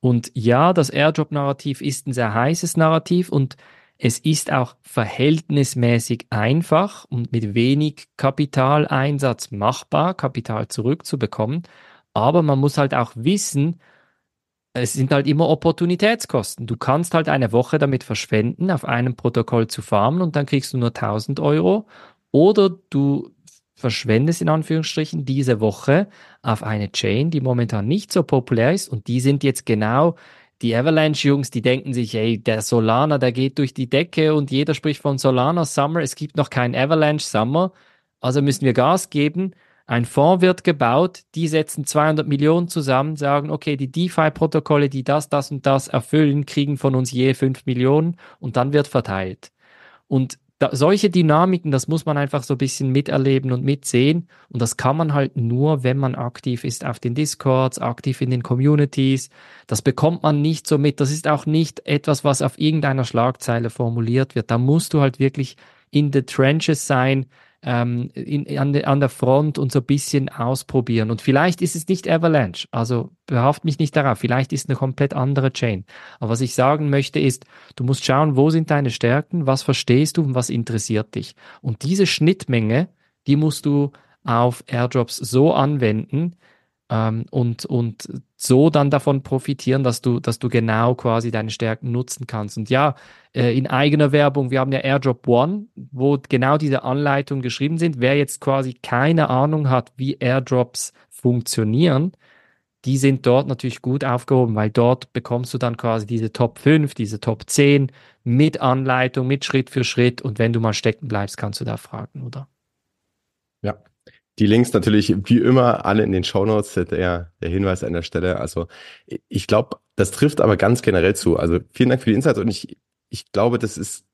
Speaker 1: Und ja, das Airdrop-Narrativ ist ein sehr heißes Narrativ und es ist auch verhältnismäßig einfach und mit wenig Kapitaleinsatz machbar, Kapital zurückzubekommen. Aber man muss halt auch wissen, es sind halt immer Opportunitätskosten. Du kannst halt eine Woche damit verschwenden, auf einem Protokoll zu farmen und dann kriegst du nur 1000 Euro. Oder du verschwendest in Anführungsstrichen diese Woche auf eine Chain, die momentan nicht so populär ist. Und die sind jetzt genau die Avalanche-Jungs, die denken sich, ey, der Solana, der geht durch die Decke und jeder spricht von Solana Summer, es gibt noch keinen Avalanche Summer, also müssen wir Gas geben. Ein Fonds wird gebaut, die setzen 200 Millionen zusammen, sagen, okay, die DeFi-Protokolle, die das, das und das erfüllen, kriegen von uns je 5 Millionen. Und dann wird verteilt. Und da, solche Dynamiken, das muss man einfach so ein bisschen miterleben und mitsehen. Und das kann man halt nur, wenn man aktiv ist auf den Discords, aktiv in den Communities. Das bekommt man nicht so mit. Das ist auch nicht etwas, was auf irgendeiner Schlagzeile formuliert wird. Da musst du halt wirklich in the trenches sein, ähm, in, an, de, an der Front und so ein bisschen ausprobieren. Und vielleicht ist es nicht Avalanche, also behaft mich nicht darauf, vielleicht ist eine komplett andere Chain. Aber was ich sagen möchte ist, du musst schauen, wo sind deine Stärken, was verstehst du und was interessiert dich. Und diese Schnittmenge, die musst du auf Airdrops so anwenden, ähm, und, und so dann davon profitieren, dass du, dass du genau quasi deine Stärken nutzen kannst. Und ja, äh, in eigener Werbung, wir haben ja Airdrop One, wo genau diese Anleitungen geschrieben sind. Wer jetzt quasi keine Ahnung hat, wie Airdrops funktionieren, die sind dort natürlich gut aufgehoben, weil dort bekommst du dann quasi diese Top 5, diese Top 10 mit Anleitung, mit Schritt für Schritt. Und wenn du mal stecken bleibst, kannst du da fragen, oder?
Speaker 2: Ja, die Links natürlich wie immer alle in den Shownotes, der, der Hinweis an der Stelle. Also ich glaube, das trifft aber ganz generell zu. Also vielen Dank für die Insights und ich, ich glaube, das ist,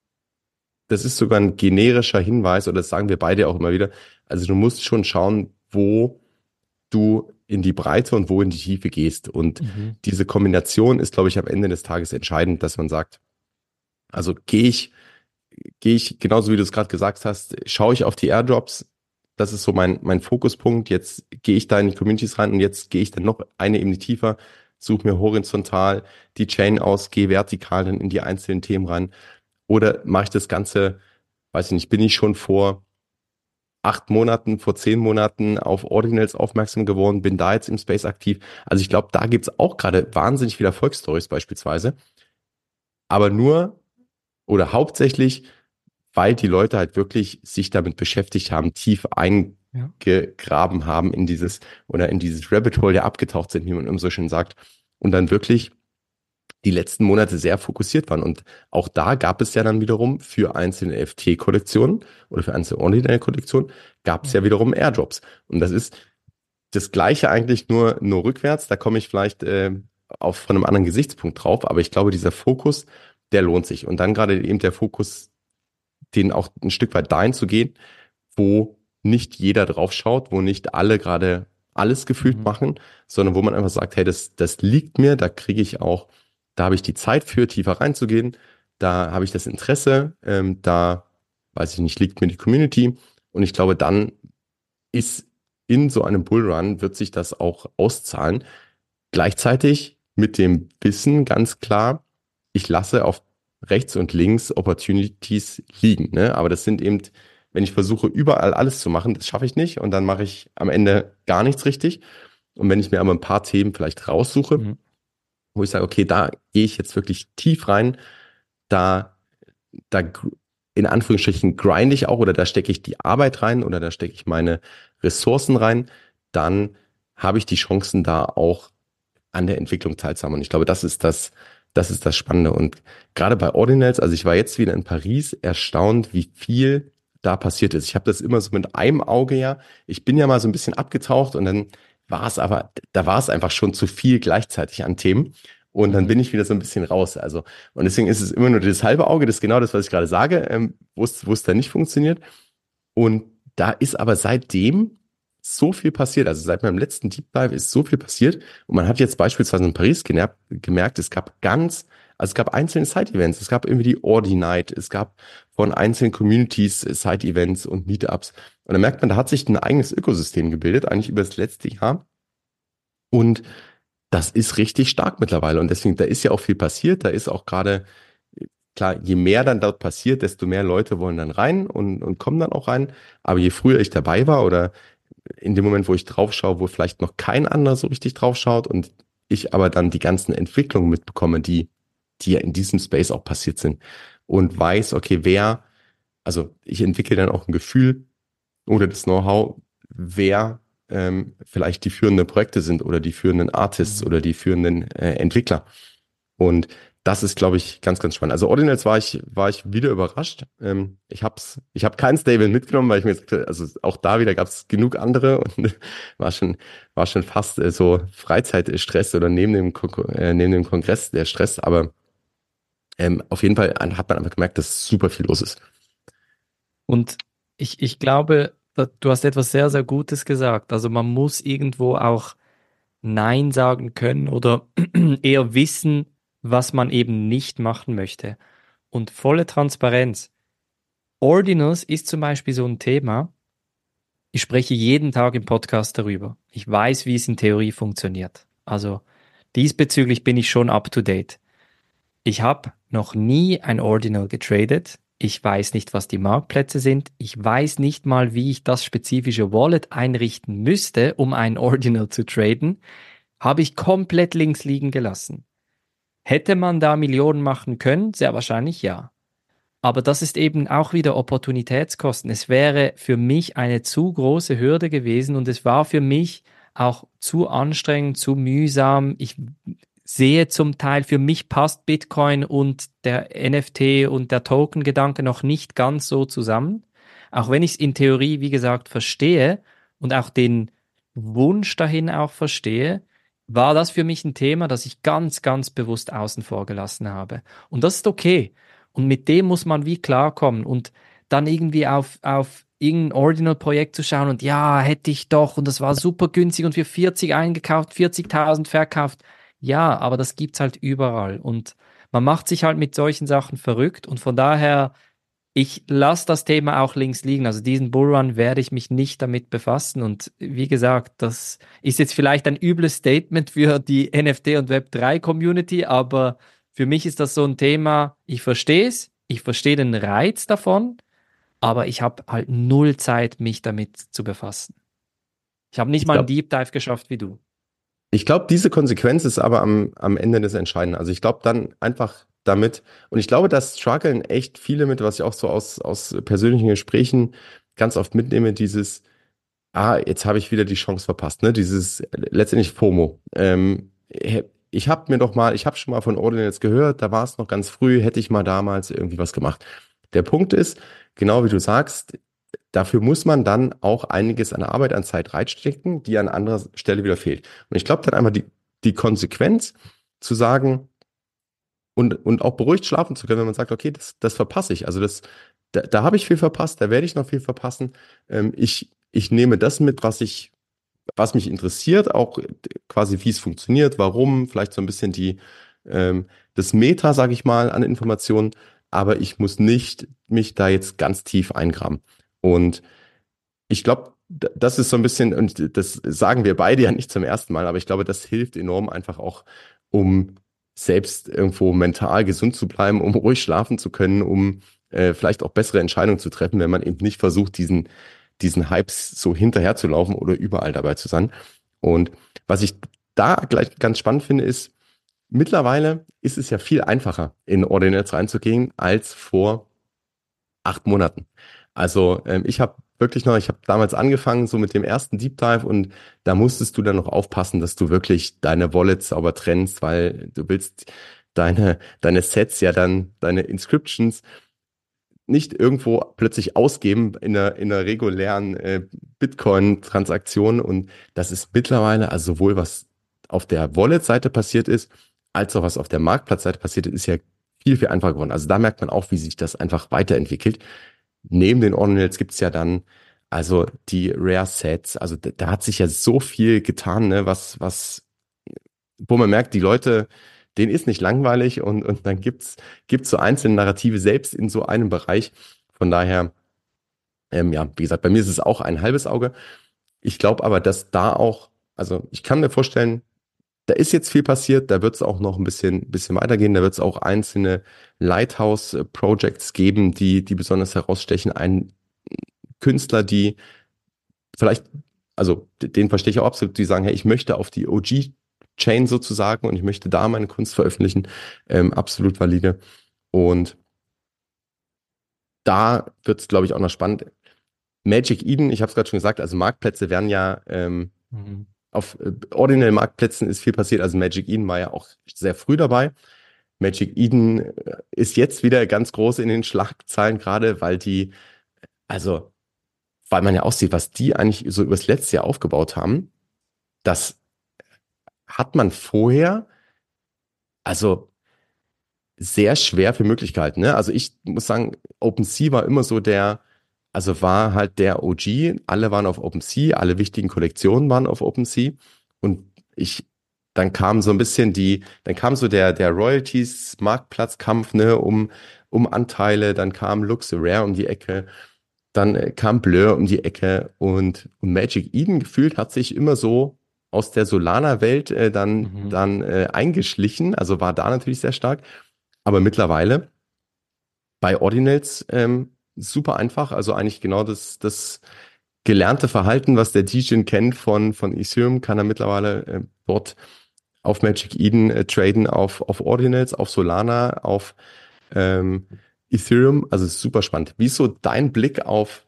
Speaker 2: das ist sogar ein generischer Hinweis oder das sagen wir beide auch immer wieder. Also du musst schon schauen, wo du in die Breite und wo in die Tiefe gehst. Und mhm. diese Kombination ist, glaube ich, am Ende des Tages entscheidend, dass man sagt, also gehe ich, gehe ich, genauso wie du es gerade gesagt hast, schaue ich auf die Airdrops, das ist so mein, mein Fokuspunkt. Jetzt gehe ich da in die Communities rein und jetzt gehe ich dann noch eine Ebene tiefer, suche mir horizontal die Chain aus, gehe vertikal dann in die einzelnen Themen rein. Oder mache ich das Ganze, weiß ich nicht, bin ich schon vor acht Monaten, vor zehn Monaten auf Ordinals aufmerksam geworden, bin da jetzt im Space aktiv. Also ich glaube, da gibt's auch gerade wahnsinnig viele Erfolgsstories beispielsweise. Aber nur oder hauptsächlich weil die Leute halt wirklich sich damit beschäftigt haben, tief eingegraben ja. haben in dieses oder in dieses Rabbit Hole, der abgetaucht sind, wie man immer so schön sagt, und dann wirklich die letzten Monate sehr fokussiert waren. Und auch da gab es ja dann wiederum für einzelne FT-Kollektionen oder für einzelne Ordinary-Kollektionen gab es ja. ja wiederum Airdrops. Und das ist das Gleiche eigentlich nur, nur rückwärts. Da komme ich vielleicht äh, auf von einem anderen Gesichtspunkt drauf. Aber ich glaube, dieser Fokus, der lohnt sich. Und dann gerade eben der Fokus den auch ein Stück weit dahin zu gehen, wo nicht jeder drauf schaut, wo nicht alle gerade alles gefühlt mhm. machen, sondern wo man einfach sagt, hey, das, das liegt mir, da kriege ich auch, da habe ich die Zeit für, tiefer reinzugehen, da habe ich das Interesse, ähm, da weiß ich nicht, liegt mir die Community und ich glaube, dann ist in so einem Bullrun wird sich das auch auszahlen. Gleichzeitig mit dem Wissen ganz klar, ich lasse auf rechts und links Opportunities liegen. Ne? Aber das sind eben, wenn ich versuche, überall alles zu machen, das schaffe ich nicht und dann mache ich am Ende gar nichts richtig. Und wenn ich mir aber ein paar Themen vielleicht raussuche, mhm. wo ich sage, okay, da gehe ich jetzt wirklich tief rein, da, da in Anführungsstrichen grinde ich auch oder da stecke ich die Arbeit rein oder da stecke ich meine Ressourcen rein, dann habe ich die Chancen da auch an der Entwicklung teilzuhaben. Und ich glaube, das ist das, das ist das Spannende. Und gerade bei Ordinals, also ich war jetzt wieder in Paris, erstaunt, wie viel da passiert ist. Ich habe das immer so mit einem Auge ja. Ich bin ja mal so ein bisschen abgetaucht und dann war es aber, da war es einfach schon zu viel gleichzeitig an Themen. Und dann mhm. bin ich wieder so ein bisschen raus. Also, und deswegen ist es immer nur das halbe Auge, das ist genau das, was ich gerade sage, ähm, wo es, wo es da nicht funktioniert. Und da ist aber seitdem so viel passiert. Also seit meinem letzten Deep Dive ist so viel passiert. Und man hat jetzt beispielsweise in Paris gemerkt, es gab ganz, also es gab einzelne Side-Events. Es gab irgendwie die Ordi Night. Es gab von einzelnen Communities Side-Events und Meetups. Und da merkt man, da hat sich ein eigenes Ökosystem gebildet, eigentlich über das letzte Jahr. Und das ist richtig stark mittlerweile. Und deswegen, da ist ja auch viel passiert. Da ist auch gerade, klar, je mehr dann dort passiert, desto mehr Leute wollen dann rein und, und kommen dann auch rein. Aber je früher ich dabei war oder in dem Moment, wo ich drauf schaue, wo vielleicht noch kein anderer so richtig drauf schaut und ich aber dann die ganzen Entwicklungen mitbekomme, die, die ja in diesem Space auch passiert sind und weiß, okay, wer, also ich entwickle dann auch ein Gefühl oder das Know-how, wer ähm, vielleicht die führenden Projekte sind oder die führenden Artists mhm. oder die führenden äh, Entwickler. Und das ist, glaube ich, ganz, ganz spannend. Also Ordinals war ich, war ich wieder überrascht. Ähm, ich hab's, ich habe kein Stable mitgenommen, weil ich mir sagte, also auch da wieder gab es genug andere und war schon, war schon fast äh, so Freizeitstress oder neben dem, äh, neben dem Kongress der Stress. Aber ähm, auf jeden Fall hat man einfach gemerkt, dass super viel los ist.
Speaker 1: Und ich, ich glaube, du hast etwas sehr, sehr Gutes gesagt. Also man muss irgendwo auch Nein sagen können oder eher wissen, was man eben nicht machen möchte. Und volle Transparenz. Ordinals ist zum Beispiel so ein Thema. Ich spreche jeden Tag im Podcast darüber. Ich weiß, wie es in Theorie funktioniert. Also diesbezüglich bin ich schon up to date. Ich habe noch nie ein Ordinal getradet. Ich weiß nicht, was die Marktplätze sind. Ich weiß nicht mal, wie ich das spezifische Wallet einrichten müsste, um ein Ordinal zu traden. Habe ich komplett links liegen gelassen. Hätte man da Millionen machen können? Sehr wahrscheinlich ja. Aber das ist eben auch wieder Opportunitätskosten. Es wäre für mich eine zu große Hürde gewesen und es war für mich auch zu anstrengend, zu mühsam. Ich sehe zum Teil, für mich passt Bitcoin und der NFT und der Token-Gedanke noch nicht ganz so zusammen. Auch wenn ich es in Theorie, wie gesagt, verstehe und auch den Wunsch dahin auch verstehe, war das für mich ein Thema, das ich ganz, ganz bewusst außen vor gelassen habe. Und das ist okay. Und mit dem muss man wie klarkommen und dann irgendwie auf, auf irgendein Ordinal-Projekt zu schauen und ja, hätte ich doch und das war super günstig und für 40 eingekauft, 40.000 verkauft. Ja, aber das gibt's halt überall und man macht sich halt mit solchen Sachen verrückt und von daher ich lasse das Thema auch links liegen. Also diesen Bullrun werde ich mich nicht damit befassen. Und wie gesagt, das ist jetzt vielleicht ein übles Statement für die NFT und Web3 Community, aber für mich ist das so ein Thema, ich verstehe es, ich verstehe den Reiz davon, aber ich habe halt null Zeit, mich damit zu befassen. Ich habe nicht ich mal einen Deep Dive geschafft wie du.
Speaker 2: Ich glaube, diese Konsequenz ist aber am, am Ende des Entscheidenden. Also ich glaube dann einfach damit. Und ich glaube, das strugglen echt viele mit, was ich auch so aus, aus persönlichen Gesprächen ganz oft mitnehme, dieses, ah, jetzt habe ich wieder die Chance verpasst, ne? Dieses letztendlich FOMO. Ähm, ich habe mir doch mal, ich habe schon mal von Ordinals gehört, da war es noch ganz früh, hätte ich mal damals irgendwie was gemacht. Der Punkt ist, genau wie du sagst, dafür muss man dann auch einiges an Arbeit, an Zeit reinstecken, die an anderer Stelle wieder fehlt. Und ich glaube dann einmal die, die Konsequenz zu sagen, und, und auch beruhigt schlafen zu können, wenn man sagt, okay, das, das verpasse ich. Also das, da, da habe ich viel verpasst, da werde ich noch viel verpassen. Ähm, ich, ich nehme das mit, was ich, was mich interessiert, auch quasi wie es funktioniert, warum, vielleicht so ein bisschen die, ähm, das Meta, sage ich mal, an Informationen, aber ich muss nicht mich da jetzt ganz tief eingraben. Und ich glaube, das ist so ein bisschen, und das sagen wir beide ja nicht zum ersten Mal, aber ich glaube, das hilft enorm einfach auch, um selbst irgendwo mental gesund zu bleiben, um ruhig schlafen zu können, um äh, vielleicht auch bessere Entscheidungen zu treffen, wenn man eben nicht versucht, diesen, diesen Hypes so hinterher zu laufen oder überall dabei zu sein. Und was ich da gleich ganz spannend finde, ist, mittlerweile ist es ja viel einfacher, in Ordinals reinzugehen, als vor acht Monaten. Also ähm, ich habe wirklich noch, ich habe damals angefangen so mit dem ersten Deep Dive und da musstest du dann noch aufpassen, dass du wirklich deine Wallets sauber trennst, weil du willst deine, deine Sets ja dann, deine Inscriptions nicht irgendwo plötzlich ausgeben in einer, in einer regulären äh, Bitcoin-Transaktion. Und das ist mittlerweile, also sowohl was auf der Wallet-Seite passiert ist, als auch was auf der Marktplatzseite passiert ist, ist ja viel, viel einfacher geworden. Also da merkt man auch, wie sich das einfach weiterentwickelt. Neben den Ordinals gibt es ja dann also die Rare Sets. Also da, da, hat sich ja so viel getan, ne, was, was, wo man merkt, die Leute, denen ist nicht langweilig und, und dann gibt's, gibt's so einzelne Narrative selbst in so einem Bereich. Von daher, ähm, ja, wie gesagt, bei mir ist es auch ein halbes Auge. Ich glaube aber, dass da auch, also ich kann mir vorstellen, da ist jetzt viel passiert, da wird es auch noch ein bisschen, bisschen weitergehen, da wird es auch einzelne Lighthouse-Projects geben, die, die besonders herausstechen. Ein Künstler, die vielleicht, also den verstehe ich auch absolut, die sagen, hey, ich möchte auf die OG-Chain sozusagen und ich möchte da meine Kunst veröffentlichen, ähm, absolut valide. Und da wird es, glaube ich, auch noch spannend. Magic Eden, ich habe es gerade schon gesagt, also Marktplätze werden ja ähm, mhm auf äh, ordinellen Marktplätzen ist viel passiert. Also Magic Eden war ja auch sehr früh dabei. Magic Eden äh, ist jetzt wieder ganz groß in den Schlagzeilen, gerade weil die, also, weil man ja auch sieht, was die eigentlich so übers letzte Jahr aufgebaut haben, das hat man vorher, also sehr schwer für Möglichkeiten. Ne? Also ich muss sagen, OpenSea war immer so der, also war halt der OG, alle waren auf OpenSea, alle wichtigen Kollektionen waren auf OpenSea und ich dann kam so ein bisschen die, dann kam so der der Royalties Marktplatzkampf ne um um Anteile, dann kam Luxury um die Ecke, dann äh, kam Blur um die Ecke. Und, und Magic Eden gefühlt hat sich immer so aus der Solana Welt äh, dann mhm. dann äh, eingeschlichen, also war da natürlich sehr stark, aber mittlerweile bei Ordinals ähm, super einfach. Also eigentlich genau das, das gelernte Verhalten, was der Dijin kennt von, von Ethereum, kann er mittlerweile äh, dort auf Magic Eden äh, traden, auf, auf Ordinals, auf Solana, auf ähm, Ethereum. Also super spannend. Wie ist so dein Blick auf,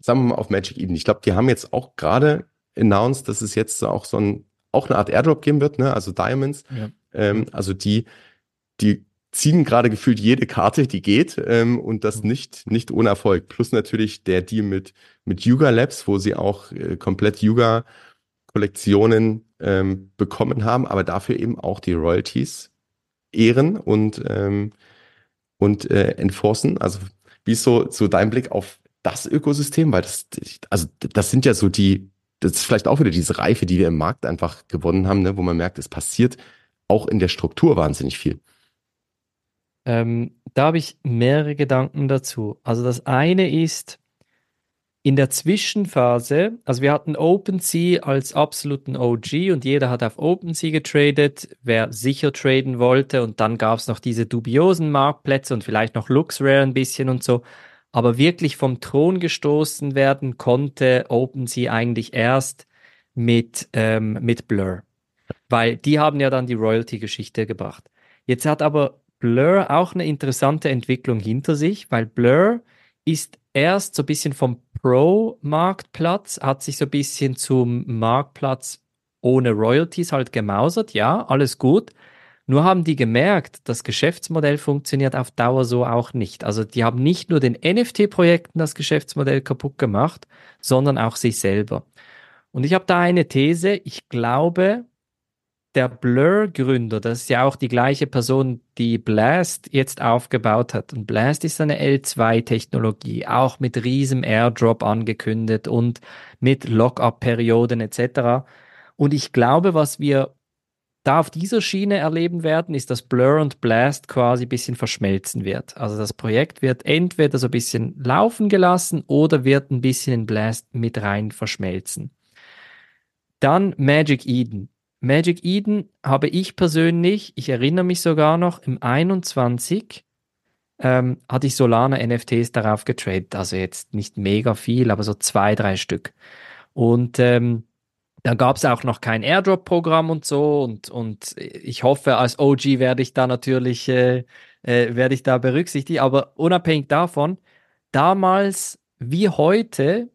Speaker 2: sagen wir mal, auf Magic Eden? Ich glaube, die haben jetzt auch gerade announced, dass es jetzt auch so ein, auch eine Art Airdrop geben wird, ne? Also Diamonds. Ja. Ähm, also die, die ziehen gerade gefühlt jede Karte, die geht ähm, und das mhm. nicht, nicht ohne Erfolg. Plus natürlich der Deal mit, mit Yuga Labs, wo sie auch äh, komplett Yuga Kollektionen ähm, bekommen haben, aber dafür eben auch die Royalties ehren und, ähm, und äh, enforcen. Also wie ist so, so dein Blick auf das Ökosystem? Weil das, also das sind ja so die, das ist vielleicht auch wieder diese Reife, die wir im Markt einfach gewonnen haben, ne, wo man merkt, es passiert auch in der Struktur wahnsinnig viel.
Speaker 1: Ähm, da habe ich mehrere Gedanken dazu. Also das eine ist, in der Zwischenphase, also wir hatten OpenSea als absoluten OG und jeder hat auf OpenSea getradet, wer sicher traden wollte und dann gab es noch diese dubiosen Marktplätze und vielleicht noch LuxRare ein bisschen und so. Aber wirklich vom Thron gestoßen werden konnte OpenSea eigentlich erst mit, ähm, mit Blur. Weil die haben ja dann die Royalty-Geschichte gebracht. Jetzt hat aber Blur auch eine interessante Entwicklung hinter sich, weil Blur ist erst so ein bisschen vom Pro-Marktplatz, hat sich so ein bisschen zum Marktplatz ohne Royalties halt gemausert. Ja, alles gut. Nur haben die gemerkt, das Geschäftsmodell funktioniert auf Dauer so auch nicht. Also die haben nicht nur den NFT-Projekten das Geschäftsmodell kaputt gemacht, sondern auch sich selber. Und ich habe da eine These. Ich glaube, der Blur-Gründer, das ist ja auch die gleiche Person, die Blast jetzt aufgebaut hat. Und Blast ist eine L2-Technologie, auch mit riesem Airdrop angekündigt und mit Lockup-Perioden etc. Und ich glaube, was wir da auf dieser Schiene erleben werden, ist, dass Blur und Blast quasi ein bisschen verschmelzen wird. Also das Projekt wird entweder so ein bisschen laufen gelassen oder wird ein bisschen in Blast mit rein verschmelzen. Dann Magic Eden. Magic Eden habe ich persönlich, ich erinnere mich sogar noch, im 21 ähm, hatte ich Solana NFTs darauf getradet. Also jetzt nicht mega viel, aber so zwei, drei Stück. Und ähm, da gab es auch noch kein Airdrop-Programm und so. Und, und ich hoffe, als OG werde ich da natürlich, äh, äh, werde ich da berücksichtigt. Aber unabhängig davon, damals wie heute,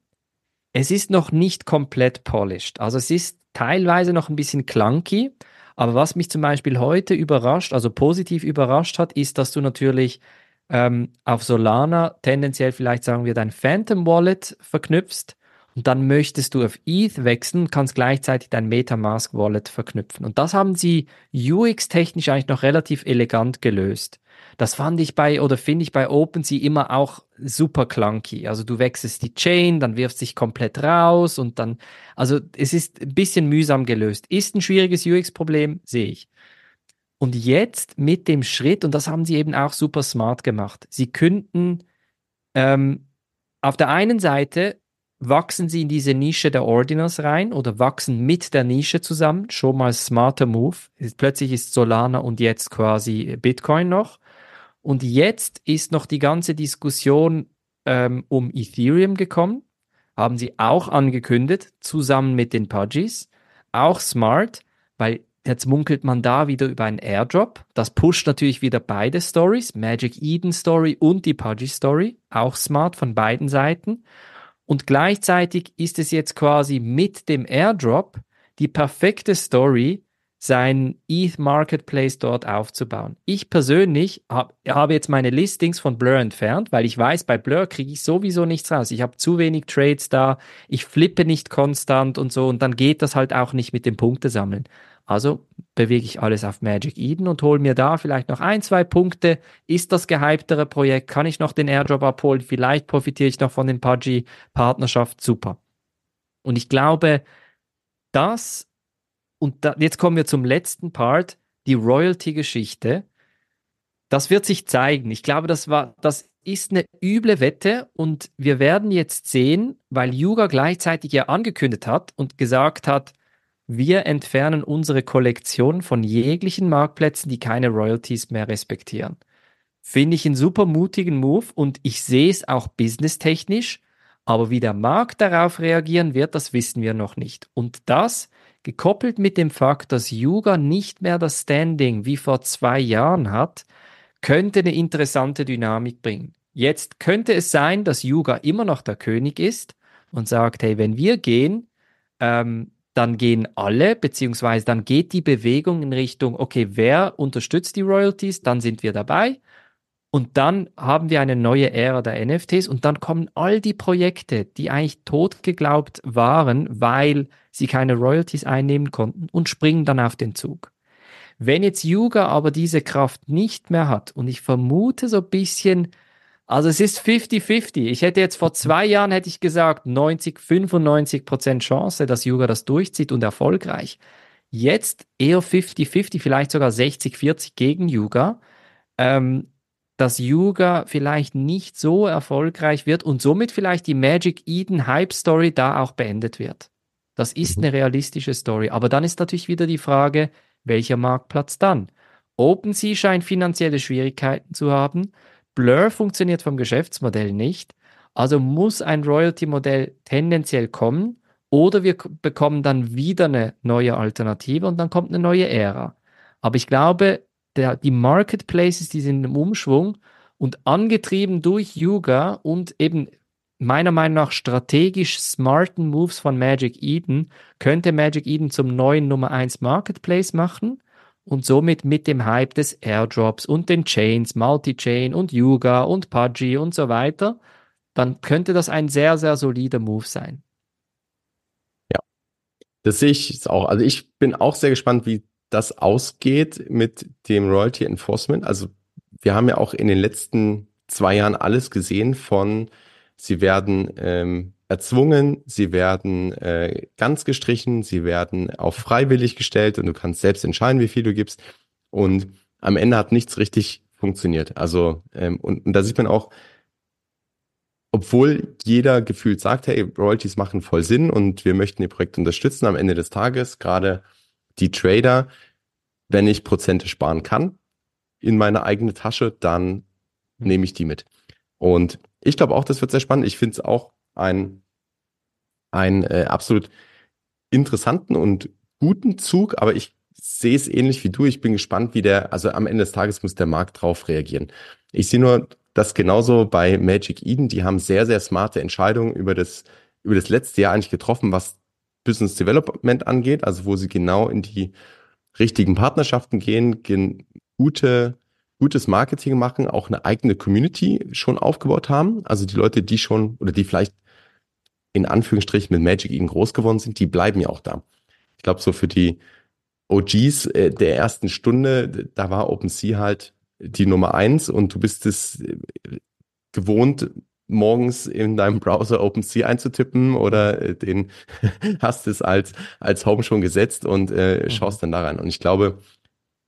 Speaker 1: es ist noch nicht komplett polished. Also es ist teilweise noch ein bisschen clunky. Aber was mich zum Beispiel heute überrascht, also positiv überrascht hat, ist, dass du natürlich ähm, auf Solana tendenziell vielleicht sagen wir dein Phantom Wallet verknüpfst und dann möchtest du auf ETH wechseln und kannst gleichzeitig dein Metamask Wallet verknüpfen. Und das haben sie UX-technisch eigentlich noch relativ elegant gelöst. Das fand ich bei oder finde ich bei OpenSea immer auch super clunky. Also du wechselst die Chain, dann wirfst dich komplett raus und dann, also es ist ein bisschen mühsam gelöst. Ist ein schwieriges UX-Problem, sehe ich. Und jetzt mit dem Schritt, und das haben sie eben auch super smart gemacht, sie könnten ähm, auf der einen Seite wachsen sie in diese Nische der Ordinals rein oder wachsen mit der Nische zusammen. Schon mal smarter Move. Plötzlich ist Solana und jetzt quasi Bitcoin noch. Und jetzt ist noch die ganze Diskussion ähm, um Ethereum gekommen. Haben sie auch angekündigt, zusammen mit den Pudgies. Auch smart, weil jetzt munkelt man da wieder über einen Airdrop. Das pusht natürlich wieder beide Stories, Magic Eden Story und die Pudgy Story. Auch smart von beiden Seiten. Und gleichzeitig ist es jetzt quasi mit dem Airdrop die perfekte Story, sein ETH Marketplace dort aufzubauen. Ich persönlich hab, habe jetzt meine Listings von Blur entfernt, weil ich weiß, bei Blur kriege ich sowieso nichts raus. Ich habe zu wenig Trades da, ich flippe nicht konstant und so und dann geht das halt auch nicht mit dem Punktesammeln. Also bewege ich alles auf Magic Eden und hole mir da vielleicht noch ein, zwei Punkte. Ist das gehyptere Projekt? Kann ich noch den Airdrop abholen? Vielleicht profitiere ich noch von den Pudgy-Partnerschaft. Super. Und ich glaube, das, und da, jetzt kommen wir zum letzten Part, die Royalty-Geschichte. Das wird sich zeigen. Ich glaube, das war, das ist eine üble Wette und wir werden jetzt sehen, weil Yuga gleichzeitig ja angekündigt hat und gesagt hat, wir entfernen unsere Kollektion von jeglichen Marktplätzen, die keine Royalties mehr respektieren. Finde ich einen super mutigen Move und ich sehe es auch businesstechnisch, aber wie der Markt darauf reagieren wird, das wissen wir noch nicht. Und das gekoppelt mit dem Fakt, dass Yuga nicht mehr das Standing wie vor zwei Jahren hat, könnte eine interessante Dynamik bringen. Jetzt könnte es sein, dass Yuga immer noch der König ist und sagt, hey, wenn wir gehen, ähm, dann gehen alle, beziehungsweise dann geht die Bewegung in Richtung, okay, wer unterstützt die Royalties, dann sind wir dabei. Und dann haben wir eine neue Ära der NFTs und dann kommen all die Projekte, die eigentlich tot geglaubt waren, weil sie keine Royalties einnehmen konnten und springen dann auf den Zug. Wenn jetzt Yuga aber diese Kraft nicht mehr hat und ich vermute so ein bisschen, also es ist 50-50. Ich hätte jetzt vor zwei Jahren hätte ich gesagt 90, 95 Prozent Chance, dass Yuga das durchzieht und erfolgreich. Jetzt eher 50-50, vielleicht sogar 60-40 gegen Yuga. Ähm, dass Yuga vielleicht nicht so erfolgreich wird und somit vielleicht die Magic Eden Hype Story da auch beendet wird. Das ist mhm. eine realistische Story. Aber dann ist natürlich wieder die Frage, welcher Marktplatz dann? OpenSea scheint finanzielle Schwierigkeiten zu haben. Blur funktioniert vom Geschäftsmodell nicht. Also muss ein Royalty-Modell tendenziell kommen oder wir bekommen dann wieder eine neue Alternative und dann kommt eine neue Ära. Aber ich glaube, der, die Marketplaces, die sind im Umschwung und angetrieben durch Yuga und eben meiner Meinung nach strategisch smarten Moves von Magic Eden, könnte Magic Eden zum neuen Nummer 1 Marketplace machen und somit mit dem Hype des Airdrops und den Chains, Multi-Chain und Yuga und Pudgy und so weiter, dann könnte das ein sehr, sehr solider Move sein.
Speaker 2: Ja, das sehe ich auch. Also ich bin auch sehr gespannt, wie das ausgeht mit dem Royalty Enforcement. Also wir haben ja auch in den letzten zwei Jahren alles gesehen von, sie werden ähm, erzwungen, sie werden äh, ganz gestrichen, sie werden auf freiwillig gestellt und du kannst selbst entscheiden, wie viel du gibst. Und am Ende hat nichts richtig funktioniert. Also, ähm, und, und da sieht man auch, obwohl jeder gefühlt sagt, hey, Royalties machen voll Sinn und wir möchten die Projekte unterstützen, am Ende des Tages, gerade die Trader, wenn ich Prozente sparen kann in meine eigene Tasche, dann nehme ich die mit. Und ich glaube auch, das wird sehr spannend. Ich finde es auch ein, ein äh, absolut interessanten und guten Zug, aber ich sehe es ähnlich wie du. Ich bin gespannt, wie der, also am Ende des Tages muss der Markt drauf reagieren. Ich sehe nur das genauso bei Magic Eden. Die haben sehr, sehr smarte Entscheidungen über das, über das letzte Jahr eigentlich getroffen, was Business Development angeht, also wo sie genau in die richtigen Partnerschaften gehen, gehen gute gutes Marketing machen, auch eine eigene Community schon aufgebaut haben. Also die Leute, die schon oder die vielleicht in Anführungsstrichen mit Magic eben groß geworden sind, die bleiben ja auch da. Ich glaube, so für die OGs äh, der ersten Stunde, da war OpenSea halt die Nummer eins und du bist es äh, gewohnt, morgens in deinem Browser OpenSea einzutippen oder äh, den hast es als, als Home schon gesetzt und äh, mhm. schaust dann da rein. Und ich glaube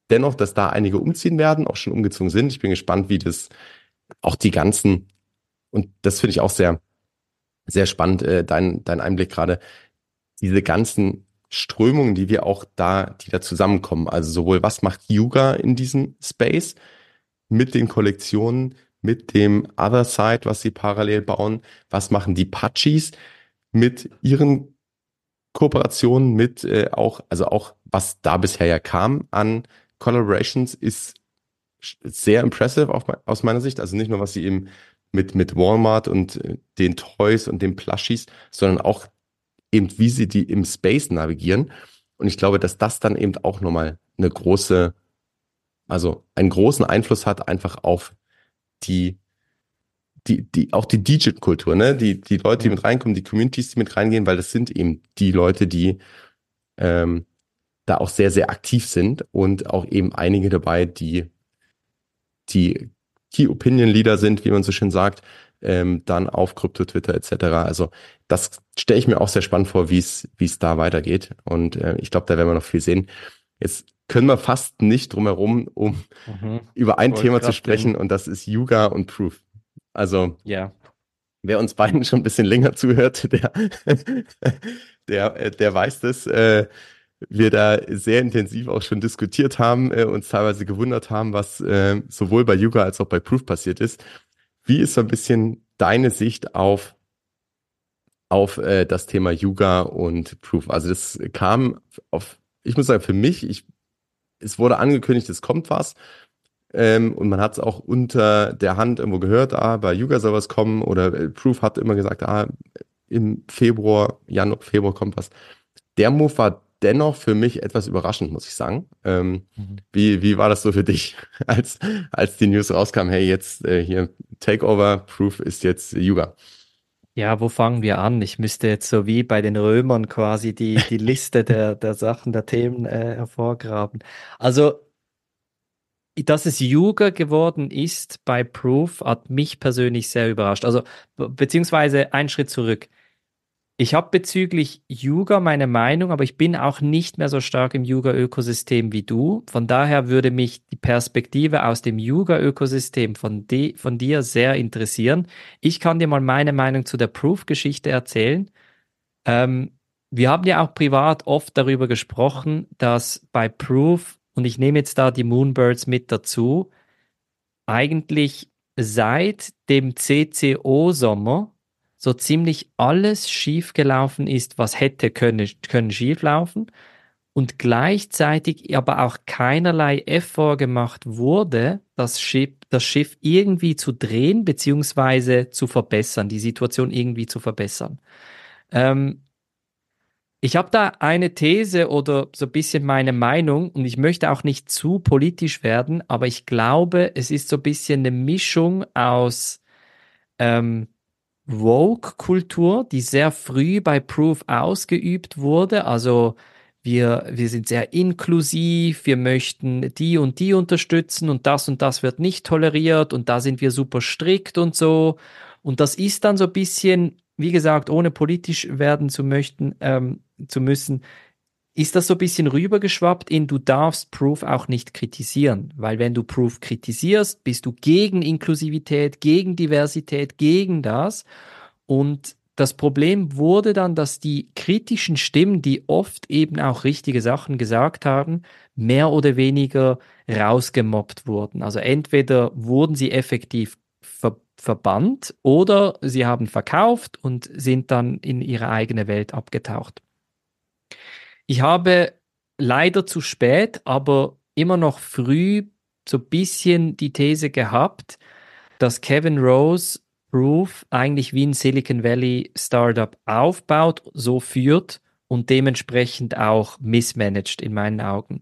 Speaker 2: dennoch, dass da einige umziehen werden, auch schon umgezogen sind. Ich bin gespannt, wie das auch die ganzen, und das finde ich auch sehr, sehr spannend, äh, dein, dein Einblick gerade, diese ganzen Strömungen, die wir auch da, die da zusammenkommen. Also sowohl was macht Yuga in diesem Space mit den Kollektionen, mit dem Other Side, was sie parallel bauen, was machen die Pachis mit ihren Kooperationen, mit äh, auch, also auch was da bisher ja kam an Collaborations, ist sehr impressive auf, aus meiner Sicht. Also nicht nur, was sie eben mit, mit Walmart und äh, den Toys und den Plushies, sondern auch eben, wie sie die im Space navigieren. Und ich glaube, dass das dann eben auch nochmal eine große, also einen großen Einfluss hat einfach auf die, die, die, auch die DJ-Kultur, ne? Die, die Leute, die mit reinkommen, die Communities, die mit reingehen, weil das sind eben die Leute, die ähm, da auch sehr, sehr aktiv sind und auch eben einige dabei, die, die Key Opinion Leader sind, wie man so schön sagt, ähm, dann auf Krypto, Twitter etc. Also das stelle ich mir auch sehr spannend vor, wie es wie es da weitergeht. Und äh, ich glaube, da werden wir noch viel sehen. Jetzt können wir fast nicht drum herum, um mhm. über ein Thema zu sprechen, und das ist Yuga und Proof. Also
Speaker 1: ja.
Speaker 2: wer uns beiden schon ein bisschen länger zuhört, der, der, der weiß das. Äh, wir da sehr intensiv auch schon diskutiert haben, äh, uns teilweise gewundert haben, was äh, sowohl bei Yuga als auch bei Proof passiert ist. Wie ist so ein bisschen deine Sicht auf, auf äh, das Thema Yuga und Proof? Also das kam auf, ich muss sagen, für mich, ich, es wurde angekündigt, es kommt was. Ähm, und man hat es auch unter der Hand irgendwo gehört, ah, bei Yuga soll was kommen oder äh, Proof hat immer gesagt, ah, im Februar, Januar, Februar kommt was. Der Move war dennoch für mich etwas überraschend, muss ich sagen. Ähm, mhm. wie, wie war das so für dich, als, als die News rauskam, hey, jetzt äh, hier Takeover, Proof ist jetzt Yuga?
Speaker 1: Ja, wo fangen wir an? Ich müsste jetzt so wie bei den Römern quasi die, die Liste der, der Sachen, der Themen äh, hervorgraben. Also, dass es Yuga geworden ist bei Proof, hat mich persönlich sehr überrascht. Also, beziehungsweise einen Schritt zurück. Ich habe bezüglich Yuga meine Meinung, aber ich bin auch nicht mehr so stark im Yuga-Ökosystem wie du. Von daher würde mich die Perspektive aus dem Yuga-Ökosystem von, von dir sehr interessieren. Ich kann dir mal meine Meinung zu der Proof-Geschichte erzählen. Ähm, wir haben ja auch privat oft darüber gesprochen, dass bei Proof, und ich nehme jetzt da die Moonbirds mit dazu, eigentlich seit dem CCO-Sommer so ziemlich alles schiefgelaufen ist, was hätte können, können schieflaufen und gleichzeitig aber auch keinerlei Effort gemacht wurde, das Schiff, das Schiff irgendwie zu drehen beziehungsweise zu verbessern, die Situation irgendwie zu verbessern. Ähm, ich habe da eine These oder so ein bisschen meine Meinung und ich möchte auch nicht zu politisch werden, aber ich glaube, es ist so ein bisschen eine Mischung aus ähm, Woke-Kultur, die sehr früh bei Proof ausgeübt wurde. Also wir, wir sind sehr inklusiv, wir möchten die und die unterstützen und das und das wird nicht toleriert und da sind wir super strikt und so. Und das ist dann so ein bisschen, wie gesagt, ohne politisch werden zu möchten, ähm, zu müssen, ist das so ein bisschen rübergeschwappt in, du darfst Proof auch nicht kritisieren, weil wenn du Proof kritisierst, bist du gegen Inklusivität, gegen Diversität, gegen das. Und das Problem wurde dann, dass die kritischen Stimmen, die oft eben auch richtige Sachen gesagt haben, mehr oder weniger rausgemobbt wurden. Also entweder wurden sie effektiv ver verbannt oder sie haben verkauft und sind dann in ihre eigene Welt abgetaucht. Ich habe leider zu spät, aber immer noch früh so ein bisschen die These gehabt, dass Kevin Rose Proof eigentlich wie ein Silicon Valley Startup aufbaut, so führt und dementsprechend auch missmanagt in meinen Augen.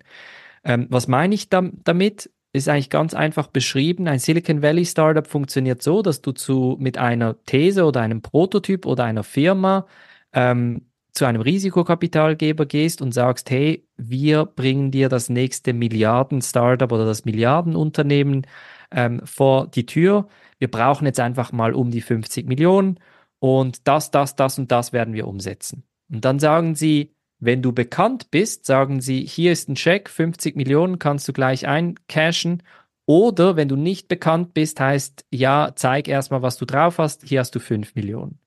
Speaker 1: Ähm, was meine ich damit? ist eigentlich ganz einfach beschrieben. Ein Silicon Valley Startup funktioniert so, dass du zu, mit einer These oder einem Prototyp oder einer Firma ähm, zu einem Risikokapitalgeber gehst und sagst, hey, wir bringen dir das nächste Milliarden-Startup oder das Milliardenunternehmen ähm, vor die Tür. Wir brauchen jetzt einfach mal um die 50 Millionen und das, das, das und das werden wir umsetzen. Und dann sagen sie, wenn du bekannt bist, sagen sie, hier ist ein Scheck, 50 Millionen kannst du gleich eincashen. Oder wenn du nicht bekannt bist, heißt, ja, zeig erstmal, was du drauf hast, hier hast du 5 Millionen.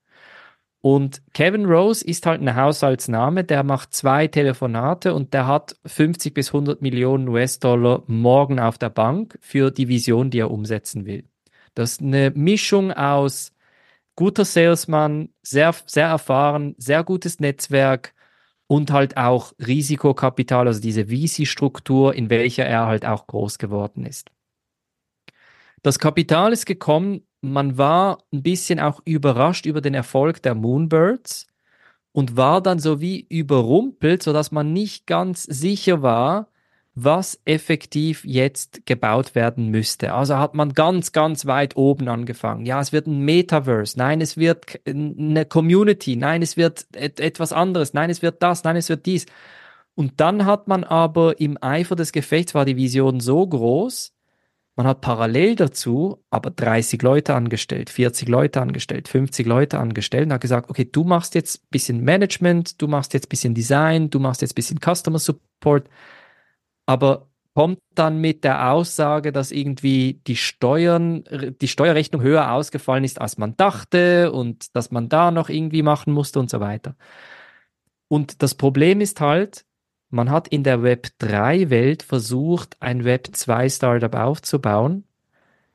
Speaker 1: Und Kevin Rose ist halt ein Haushaltsname, der macht zwei Telefonate und der hat 50 bis 100 Millionen US-Dollar morgen auf der Bank für die Vision, die er umsetzen will. Das ist eine Mischung aus guter Salesman, sehr, sehr erfahren, sehr gutes Netzwerk und halt auch Risikokapital, also diese VC-Struktur, in welcher er halt auch groß geworden ist. Das Kapital ist gekommen, man war ein bisschen auch überrascht über den Erfolg der Moonbirds und war dann so wie überrumpelt, sodass man nicht ganz sicher war, was effektiv jetzt gebaut werden müsste. Also hat man ganz, ganz weit oben angefangen. Ja, es wird ein Metaverse. Nein, es wird eine Community. Nein, es wird et etwas anderes. Nein, es wird das. Nein, es wird dies. Und dann hat man aber im Eifer des Gefechts war die Vision so groß, man hat parallel dazu aber 30 Leute angestellt, 40 Leute angestellt, 50 Leute angestellt und hat gesagt, okay, du machst jetzt ein bisschen Management, du machst jetzt ein bisschen Design, du machst jetzt ein bisschen Customer Support, aber kommt dann mit der Aussage, dass irgendwie die Steuern, die Steuerrechnung höher ausgefallen ist, als man dachte und dass man da noch irgendwie machen musste und so weiter. Und das Problem ist halt, man hat in der Web 3-Welt versucht, ein Web 2-Startup aufzubauen.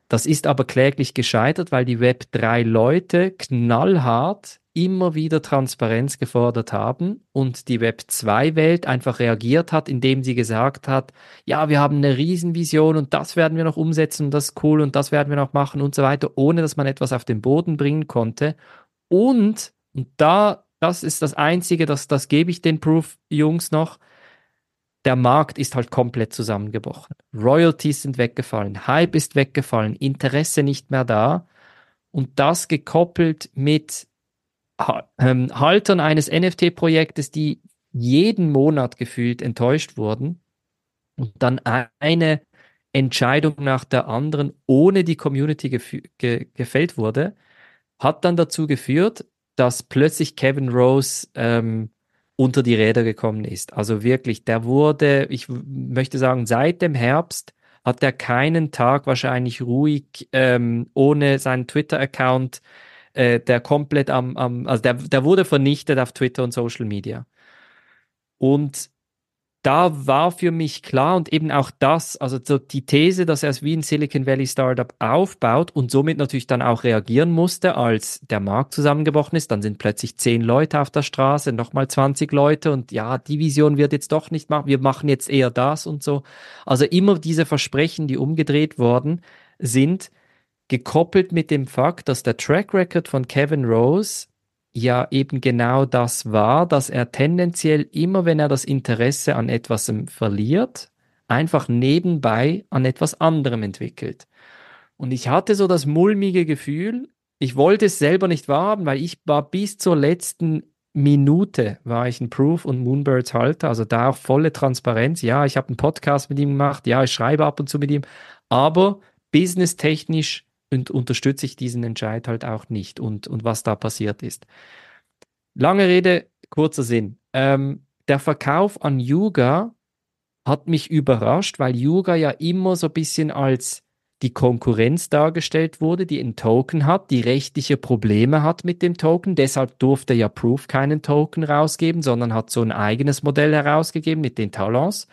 Speaker 1: Das ist aber kläglich gescheitert, weil die Web 3-Leute knallhart immer wieder Transparenz gefordert haben und die Web 2-Welt einfach reagiert hat, indem sie gesagt hat, ja, wir haben eine Riesenvision und das werden wir noch umsetzen und das ist cool und das werden wir noch machen und so weiter, ohne dass man etwas auf den Boden bringen konnte. Und, und da, das ist das Einzige, das, das gebe ich den Proof-Jungs noch, der Markt ist halt komplett zusammengebrochen. Royalties sind weggefallen, Hype ist weggefallen, Interesse nicht mehr da. Und das gekoppelt mit ähm, Haltern eines NFT-Projektes, die jeden Monat gefühlt enttäuscht wurden und dann eine Entscheidung nach der anderen ohne die Community ge gefällt wurde, hat dann dazu geführt, dass plötzlich Kevin Rose ähm, unter die Räder gekommen ist. Also wirklich, der wurde, ich möchte sagen, seit dem Herbst hat er keinen Tag wahrscheinlich ruhig ähm, ohne seinen Twitter-Account, äh, der komplett am, am also der, der wurde vernichtet auf Twitter und Social Media. Und da war für mich klar und eben auch das, also so die These, dass er es wie ein Silicon Valley Startup aufbaut und somit natürlich dann auch reagieren musste, als der Markt zusammengebrochen ist. Dann sind plötzlich zehn Leute auf der Straße, nochmal 20 Leute und ja, die Vision wird jetzt doch nicht machen, wir machen jetzt eher das und so. Also immer diese Versprechen, die umgedreht worden sind, gekoppelt mit dem Fakt, dass der Track Record von Kevin Rose ja eben genau das war, dass er tendenziell immer, wenn er das Interesse an etwas verliert, einfach nebenbei an etwas anderem entwickelt. Und ich hatte so das mulmige Gefühl, ich wollte es selber nicht wahrhaben, weil ich war bis zur letzten Minute war ich ein Proof und Moonbirds Halter, also da auch volle Transparenz. Ja, ich habe einen Podcast mit ihm gemacht, ja, ich schreibe ab und zu mit ihm, aber businesstechnisch und unterstütze ich diesen Entscheid halt auch nicht und, und was da passiert ist. Lange Rede, kurzer Sinn. Ähm, der Verkauf an Yuga hat mich überrascht, weil Yuga ja immer so ein bisschen als die Konkurrenz dargestellt wurde, die einen Token hat, die rechtliche Probleme hat mit dem Token. Deshalb durfte ja Proof keinen Token rausgeben, sondern hat so ein eigenes Modell herausgegeben mit den Talents.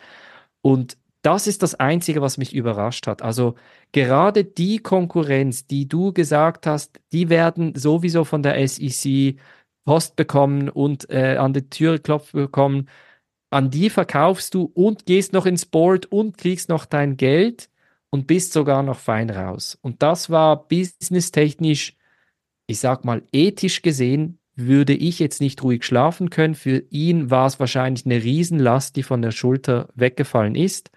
Speaker 1: Und das ist das Einzige, was mich überrascht hat. Also gerade die Konkurrenz, die du gesagt hast, die werden sowieso von der SEC Post bekommen und äh, an die Tür klopfen bekommen. An die verkaufst du und gehst noch ins Board und kriegst noch dein Geld und bist sogar noch fein raus. Und das war businesstechnisch, ich sag mal, ethisch gesehen, würde ich jetzt nicht ruhig schlafen können. Für ihn war es wahrscheinlich eine Riesenlast, die von der Schulter weggefallen ist.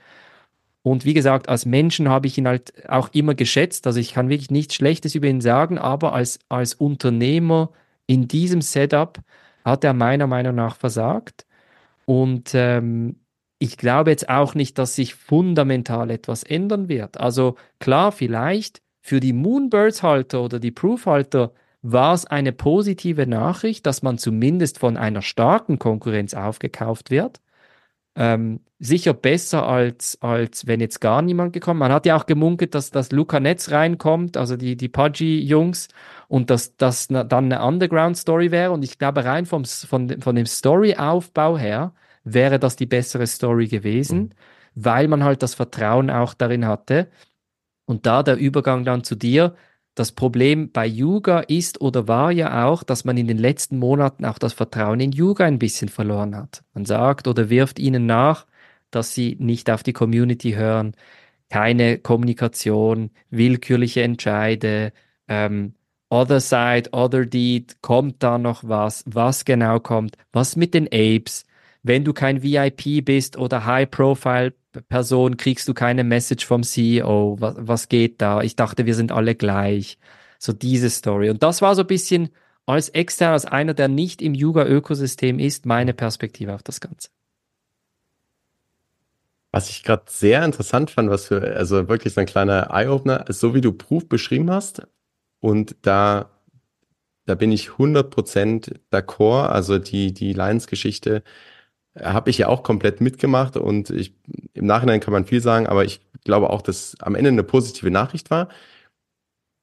Speaker 1: Und wie gesagt, als Menschen habe ich ihn halt auch immer geschätzt. Also ich kann wirklich nichts Schlechtes über ihn sagen, aber als, als Unternehmer in diesem Setup hat er meiner Meinung nach versagt. Und ähm, ich glaube jetzt auch nicht, dass sich fundamental etwas ändern wird. Also klar, vielleicht für die Moonbirds-Halter oder die Proof-Halter war es eine positive Nachricht, dass man zumindest von einer starken Konkurrenz aufgekauft wird. Ähm, sicher besser als, als wenn jetzt gar niemand gekommen. Man hat ja auch gemunkelt, dass das Luca Netz reinkommt, also die, die Pudgy-Jungs, und dass das dann eine Underground-Story wäre. Und ich glaube, rein vom, von, von dem Story-Aufbau her wäre das die bessere Story gewesen, mhm. weil man halt das Vertrauen auch darin hatte. Und da der Übergang dann zu dir, das Problem bei Yuga ist oder war ja auch, dass man in den letzten Monaten auch das Vertrauen in Yuga ein bisschen verloren hat. Man sagt oder wirft ihnen nach, dass sie nicht auf die Community hören, keine Kommunikation, willkürliche Entscheide, ähm, Other Side, Other Deed, kommt da noch was, was genau kommt, was mit den Apes, wenn du kein VIP bist oder High-Profile Person kriegst du keine Message vom CEO. Was, was geht da? Ich dachte, wir sind alle gleich. So diese Story. Und das war so ein bisschen als extern, als einer, der nicht im Yuga-Ökosystem ist, meine Perspektive auf das Ganze.
Speaker 2: Was ich gerade sehr interessant fand, was für, also wirklich so ein kleiner Eye-Opener, so wie du Proof beschrieben hast, und da, da bin ich 100% d'accord, also die, die Lions-Geschichte, habe ich ja auch komplett mitgemacht und ich, im Nachhinein kann man viel sagen, aber ich glaube auch, dass am Ende eine positive Nachricht war.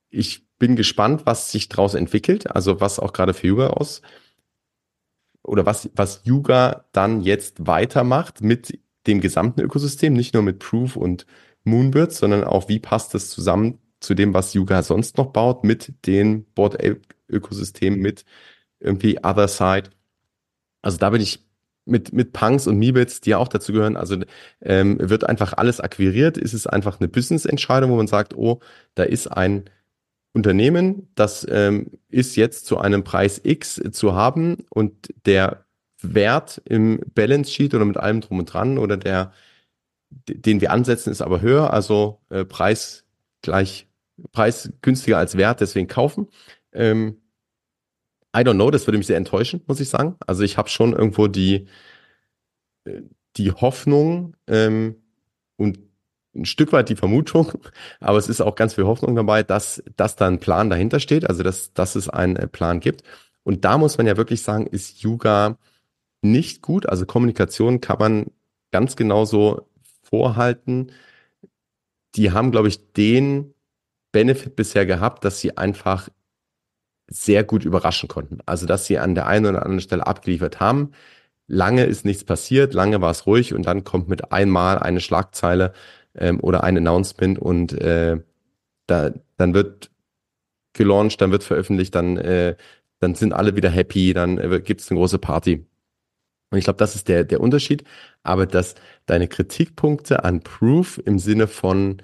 Speaker 2: Ich bin gespannt, was sich daraus entwickelt, also was auch gerade für Yuga aus oder was, was Yuga dann jetzt weitermacht mit dem gesamten Ökosystem, nicht nur mit Proof und Moonbirds, sondern auch wie passt das zusammen zu dem, was Yuga sonst noch baut, mit den Board-Ökosystemen, mit irgendwie Other Side. Also da bin ich mit, mit Punks und Meebits, die ja auch dazu gehören, also ähm, wird einfach alles akquiriert, ist es einfach eine Business-Entscheidung, wo man sagt, oh, da ist ein Unternehmen, das ähm, ist jetzt zu einem Preis X zu haben und der Wert im Balance Sheet oder mit allem drum und dran oder der, den wir ansetzen, ist aber höher, also äh, Preis gleich, Preis günstiger als Wert, deswegen kaufen. Ähm, I don't know, das würde mich sehr enttäuschen, muss ich sagen. Also ich habe schon irgendwo die, äh, die Hoffnung ähm, und ein Stück weit die Vermutung, aber es ist auch ganz viel Hoffnung dabei, dass, dass da ein Plan dahinter steht, also dass, dass es einen äh, Plan gibt. Und da muss man ja wirklich sagen, ist Yuga nicht gut. Also Kommunikation kann man ganz genauso vorhalten. Die haben, glaube ich, den Benefit bisher gehabt, dass sie einfach sehr gut überraschen konnten. Also, dass sie an der einen oder anderen Stelle abgeliefert haben. Lange ist nichts passiert, lange war es ruhig und dann kommt mit einmal eine Schlagzeile ähm, oder ein Announcement und äh, da, dann wird gelauncht, dann wird veröffentlicht, dann, äh, dann sind alle wieder happy, dann äh, gibt es eine große Party. Und ich glaube, das ist der, der Unterschied. Aber dass deine Kritikpunkte an Proof im Sinne von,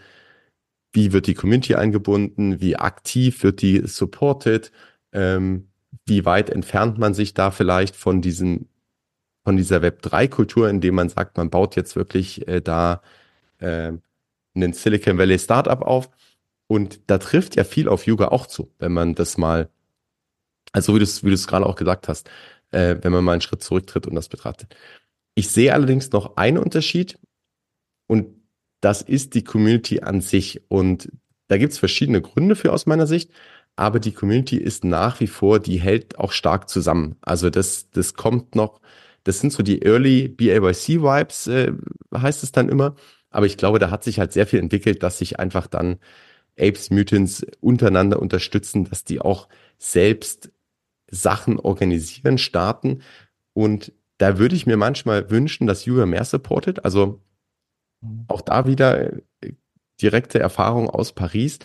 Speaker 2: wie wird die Community eingebunden, wie aktiv wird die supported, ähm, wie weit entfernt man sich da vielleicht von diesem, von dieser Web3-Kultur, indem man sagt, man baut jetzt wirklich äh, da äh, einen Silicon Valley Startup auf. Und da trifft ja viel auf Yuga auch zu, wenn man das mal, also wie du es wie du es gerade auch gesagt hast, äh, wenn man mal einen Schritt zurücktritt und das betrachtet. Ich sehe allerdings noch einen Unterschied und das ist die Community an sich. Und da gibt es verschiedene Gründe für aus meiner Sicht aber die Community ist nach wie vor, die hält auch stark zusammen. Also das, das kommt noch, das sind so die Early BAYC-Vibes, äh, heißt es dann immer. Aber ich glaube, da hat sich halt sehr viel entwickelt, dass sich einfach dann Apes Mutants untereinander unterstützen, dass die auch selbst Sachen organisieren, starten. Und da würde ich mir manchmal wünschen, dass Yuga mehr supportet. Also mhm. auch da wieder äh, direkte Erfahrung aus Paris.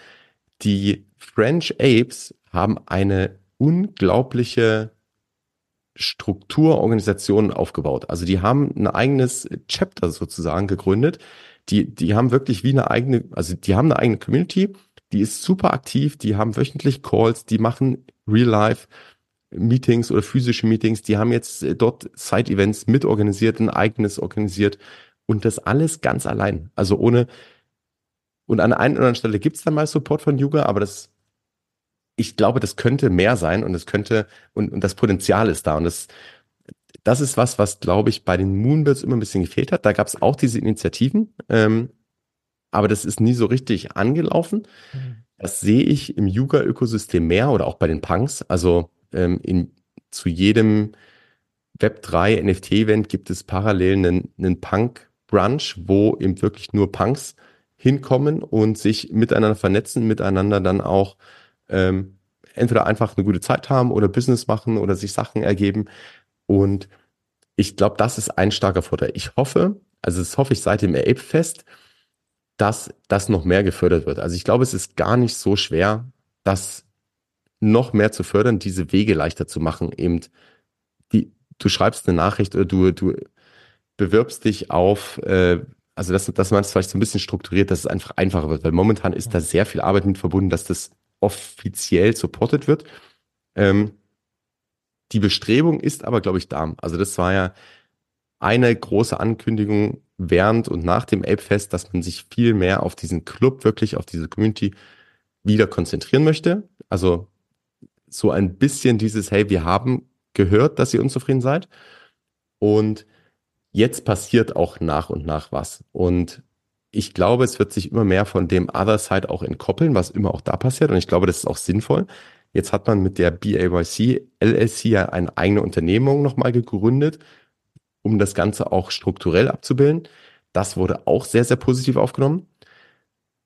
Speaker 2: Die French Apes haben eine unglaubliche Strukturorganisation aufgebaut. Also die haben ein eigenes Chapter sozusagen gegründet. Die, die haben wirklich wie eine eigene, also die haben eine eigene Community, die ist super aktiv, die haben wöchentlich Calls, die machen Real-Life Meetings oder physische Meetings, die haben jetzt dort Side-Events mitorganisiert, ein eigenes organisiert Und das alles ganz allein. Also ohne, und an der einen oder anderen Stelle gibt es dann mal Support von Yuga, aber das, ich glaube, das könnte mehr sein und es könnte, und, und das Potenzial ist da. Und das, das ist was, was, glaube ich, bei den Moonbirds immer ein bisschen gefehlt hat. Da gab es auch diese Initiativen, ähm, aber das ist nie so richtig angelaufen. Mhm. Das sehe ich im Yuga-Ökosystem mehr oder auch bei den Punks. Also ähm, in, zu jedem Web3 NFT-Event gibt es parallel einen, einen Punk-Brunch, wo eben wirklich nur Punks hinkommen und sich miteinander vernetzen, miteinander dann auch ähm, entweder einfach eine gute Zeit haben oder Business machen oder sich Sachen ergeben. Und ich glaube, das ist ein starker Vorteil. Ich hoffe, also das hoffe ich seit dem Ape-Fest, dass das noch mehr gefördert wird. Also ich glaube, es ist gar nicht so schwer, das noch mehr zu fördern, diese Wege leichter zu machen. Eben die, du schreibst eine Nachricht oder du, du bewirbst dich auf, äh, also dass, dass man es vielleicht so ein bisschen strukturiert, dass es einfach einfacher wird, weil momentan ist da sehr viel Arbeit mit verbunden, dass das offiziell supported wird. Ähm, die Bestrebung ist aber, glaube ich, da. Also das war ja eine große Ankündigung während und nach dem Ape-Fest, dass man sich viel mehr auf diesen Club, wirklich auf diese Community wieder konzentrieren möchte. Also so ein bisschen dieses, hey, wir haben gehört, dass ihr unzufrieden seid. Und jetzt passiert auch nach und nach was. Und ich glaube, es wird sich immer mehr von dem Other Side auch entkoppeln, was immer auch da passiert. Und ich glaube, das ist auch sinnvoll. Jetzt hat man mit der BAYC LLC ja eine eigene Unternehmung nochmal gegründet, um das Ganze auch strukturell abzubilden. Das wurde auch sehr, sehr positiv aufgenommen.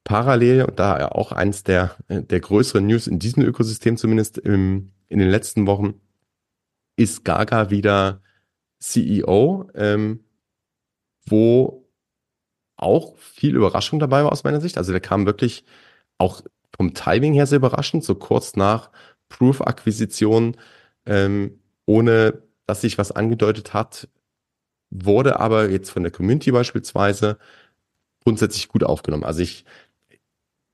Speaker 2: Parallel, und da ja auch eins der, der größeren News in diesem Ökosystem zumindest im, in den letzten Wochen, ist Gaga wieder CEO, ähm, wo auch viel Überraschung dabei war aus meiner Sicht. Also der kam wirklich auch vom Timing her sehr überraschend, so kurz nach Proof-Akquisition, ähm, ohne dass sich was angedeutet hat, wurde aber jetzt von der Community beispielsweise grundsätzlich gut aufgenommen. Also ich,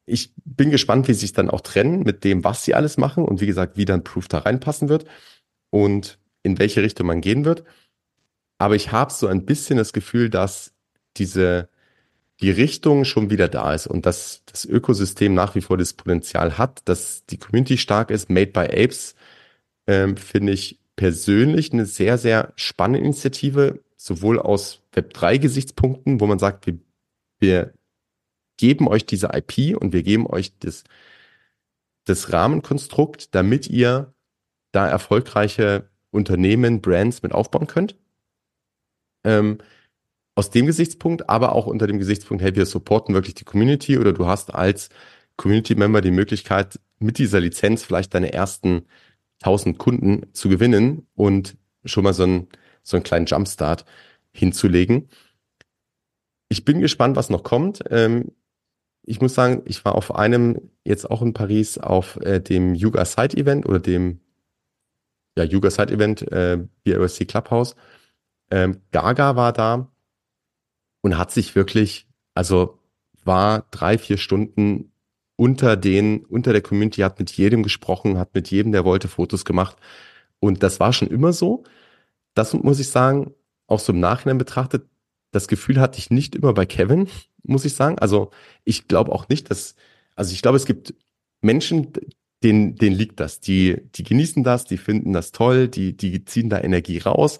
Speaker 2: ich bin gespannt, wie sie sich dann auch trennen mit dem, was sie alles machen und wie gesagt, wie dann Proof da reinpassen wird und in welche Richtung man gehen wird. Aber ich habe so ein bisschen das Gefühl, dass diese die Richtung schon wieder da ist und dass das Ökosystem nach wie vor das Potenzial hat, dass die Community stark ist. Made by Apes ähm, finde ich persönlich eine sehr, sehr spannende Initiative, sowohl aus Web3-Gesichtspunkten, wo man sagt, wir, wir geben euch diese IP und wir geben euch das, das Rahmenkonstrukt, damit ihr da erfolgreiche Unternehmen, Brands mit aufbauen könnt. Ähm, aus dem Gesichtspunkt, aber auch unter dem Gesichtspunkt, hey, wir supporten wirklich die Community oder du hast als Community-Member die Möglichkeit, mit dieser Lizenz vielleicht deine ersten 1000 Kunden zu gewinnen und schon mal so einen, so einen kleinen Jumpstart hinzulegen. Ich bin gespannt, was noch kommt. Ähm, ich muss sagen, ich war auf einem, jetzt auch in Paris, auf äh, dem Yuga Side Event oder dem ja, Yuga Side Event, äh, BRC Clubhouse. Ähm, Gaga war da und hat sich wirklich, also war drei, vier Stunden unter den, unter der Community, hat mit jedem gesprochen, hat mit jedem, der wollte, Fotos gemacht. Und das war schon immer so. Das muss ich sagen, auch so im Nachhinein betrachtet, das Gefühl hatte ich nicht immer bei Kevin, muss ich sagen. Also ich glaube auch nicht, dass, also ich glaube, es gibt Menschen, denen, denen liegt das. Die, die genießen das, die finden das toll, die, die ziehen da Energie raus.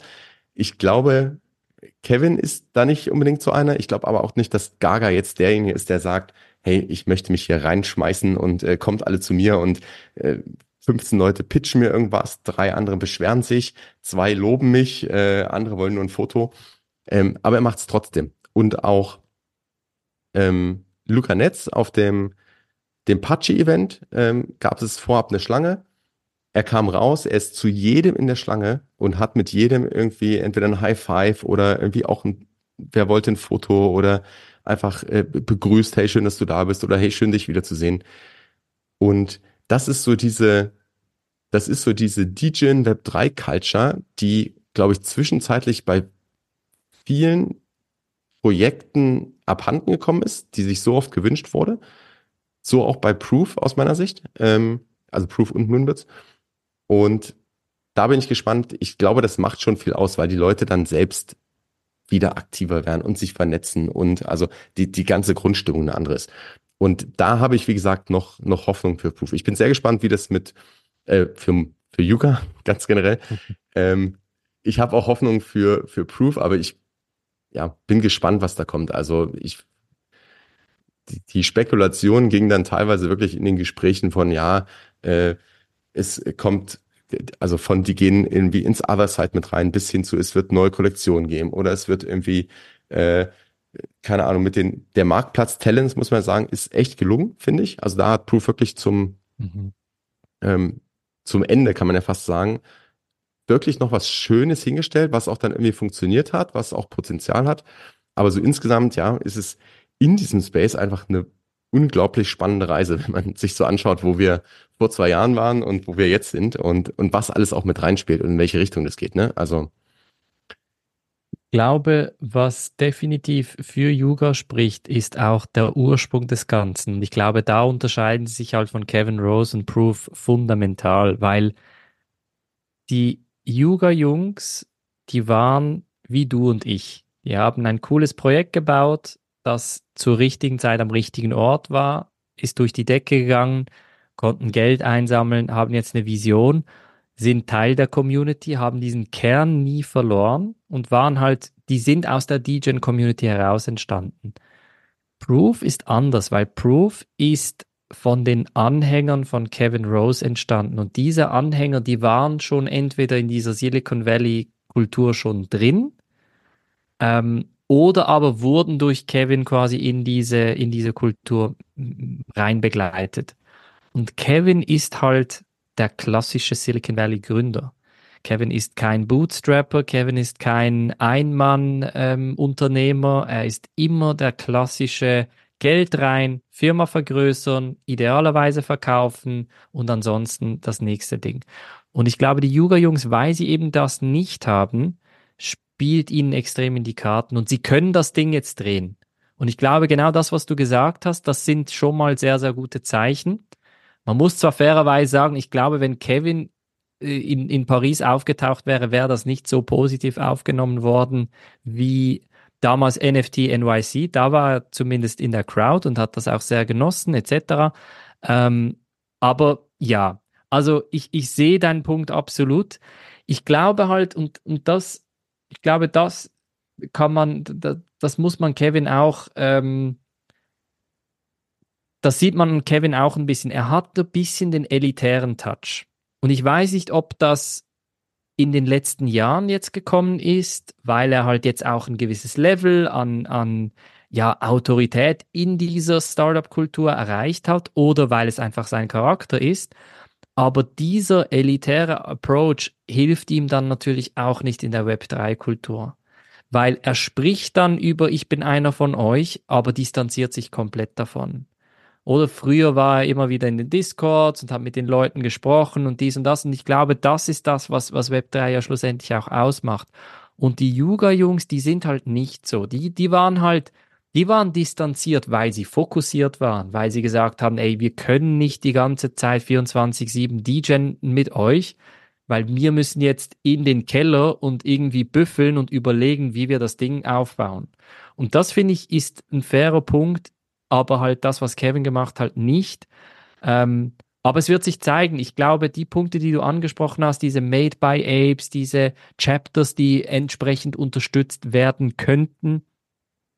Speaker 2: Ich glaube, Kevin ist da nicht unbedingt so einer. Ich glaube aber auch nicht, dass Gaga jetzt derjenige ist, der sagt, hey, ich möchte mich hier reinschmeißen und äh, kommt alle zu mir und äh, 15 Leute pitchen mir irgendwas, drei andere beschweren sich, zwei loben mich, äh, andere wollen nur ein Foto. Ähm, aber er macht es trotzdem. Und auch ähm, Luca Netz auf dem, dem Pachi-Event ähm, gab es vorab eine Schlange er kam raus, er ist zu jedem in der Schlange und hat mit jedem irgendwie entweder ein High Five oder irgendwie auch ein, wer wollte ein Foto oder einfach äh, begrüßt, hey, schön, dass du da bist oder hey, schön, dich wiederzusehen. Und das ist so diese, das ist so diese DJ Web 3 Culture, die, glaube ich, zwischenzeitlich bei vielen Projekten abhanden gekommen ist, die sich so oft gewünscht wurde. So auch bei Proof aus meiner Sicht, ähm, also Proof und Moonbirds. Und da bin ich gespannt. Ich glaube, das macht schon viel aus, weil die Leute dann selbst wieder aktiver werden und sich vernetzen und also die, die ganze Grundstimmung eine andere ist. Und da habe ich, wie gesagt, noch, noch Hoffnung für Proof. Ich bin sehr gespannt, wie das mit äh, für, für Yuga ganz generell. ähm, ich habe auch Hoffnung für, für Proof, aber ich ja, bin gespannt, was da kommt. Also ich die, die Spekulation ging dann teilweise wirklich in den Gesprächen von ja, äh, es kommt also von die gehen irgendwie ins Other Side mit rein, bis hin zu, es wird neue Kollektionen geben oder es wird irgendwie, äh, keine Ahnung, mit den, der Marktplatz Talents, muss man sagen, ist echt gelungen, finde ich. Also da hat Proof wirklich zum, mhm. ähm, zum Ende, kann man ja fast sagen, wirklich noch was Schönes hingestellt, was auch dann irgendwie funktioniert hat, was auch Potenzial hat. Aber so insgesamt, ja, ist es in diesem Space einfach eine unglaublich spannende Reise, wenn man sich so anschaut, wo wir vor zwei Jahren waren und wo wir jetzt sind und, und was alles auch mit reinspielt und in welche Richtung das geht, ne? Also.
Speaker 1: Ich glaube, was definitiv für Yuga spricht, ist auch der Ursprung des Ganzen. Ich glaube, da unterscheiden sie sich halt von Kevin Rose und Proof fundamental, weil die Yuga-Jungs, die waren wie du und ich. Die haben ein cooles Projekt gebaut, das zur richtigen Zeit am richtigen Ort war, ist durch die Decke gegangen, konnten Geld einsammeln, haben jetzt eine Vision, sind Teil der Community, haben diesen Kern nie verloren und waren halt, die sind aus der DJen-Community heraus entstanden. Proof ist anders, weil Proof ist von den Anhängern von Kevin Rose entstanden. Und diese Anhänger, die waren schon entweder in dieser Silicon Valley Kultur schon drin ähm, oder aber wurden durch Kevin quasi in diese, in diese Kultur rein begleitet. Und Kevin ist halt der klassische Silicon Valley Gründer. Kevin ist kein Bootstrapper, Kevin ist kein Einmann-Unternehmer, ähm, er ist immer der klassische Geld rein, Firma vergrößern, idealerweise verkaufen und ansonsten das nächste Ding. Und ich glaube, die Yuga-Jungs, weil sie eben das nicht haben, spielt ihnen extrem in die Karten und sie können das Ding jetzt drehen. Und ich glaube, genau das, was du gesagt hast, das sind schon mal sehr, sehr gute Zeichen. Man muss zwar fairerweise sagen, ich glaube, wenn Kevin äh, in, in Paris aufgetaucht wäre, wäre das nicht so positiv aufgenommen worden wie damals NFT NYC. Da war er zumindest in der Crowd und hat das auch sehr genossen, etc. Ähm, aber ja, also ich, ich sehe deinen Punkt absolut. Ich glaube halt, und, und das ich glaube, das kann man, das, das muss man Kevin auch, ähm, das sieht man Kevin auch ein bisschen. Er hat ein bisschen den elitären Touch. Und ich weiß nicht, ob das in den letzten Jahren jetzt gekommen ist, weil er halt jetzt auch ein gewisses Level an, an ja, Autorität in dieser Startup-Kultur erreicht hat oder weil es einfach sein Charakter ist. Aber dieser elitäre Approach hilft ihm dann natürlich auch nicht in der Web3-Kultur. Weil er spricht dann über, ich bin einer von euch, aber distanziert sich komplett davon. Oder früher war er immer wieder in den Discords und hat mit den Leuten gesprochen und dies und das. Und ich glaube, das ist das, was, was Web3 ja schlussendlich auch ausmacht. Und die Yuga-Jungs, die sind halt nicht so. Die, die waren halt, die waren distanziert, weil sie fokussiert waren, weil sie gesagt haben, ey, wir können nicht die ganze Zeit 24-7 DJen mit euch, weil wir müssen jetzt in den Keller und irgendwie büffeln und überlegen, wie wir das Ding aufbauen. Und das finde ich ist ein fairer Punkt, aber halt das, was Kevin gemacht hat, nicht. Ähm, aber es wird sich zeigen. Ich glaube, die Punkte, die du angesprochen hast, diese Made by Apes, diese Chapters, die entsprechend unterstützt werden könnten,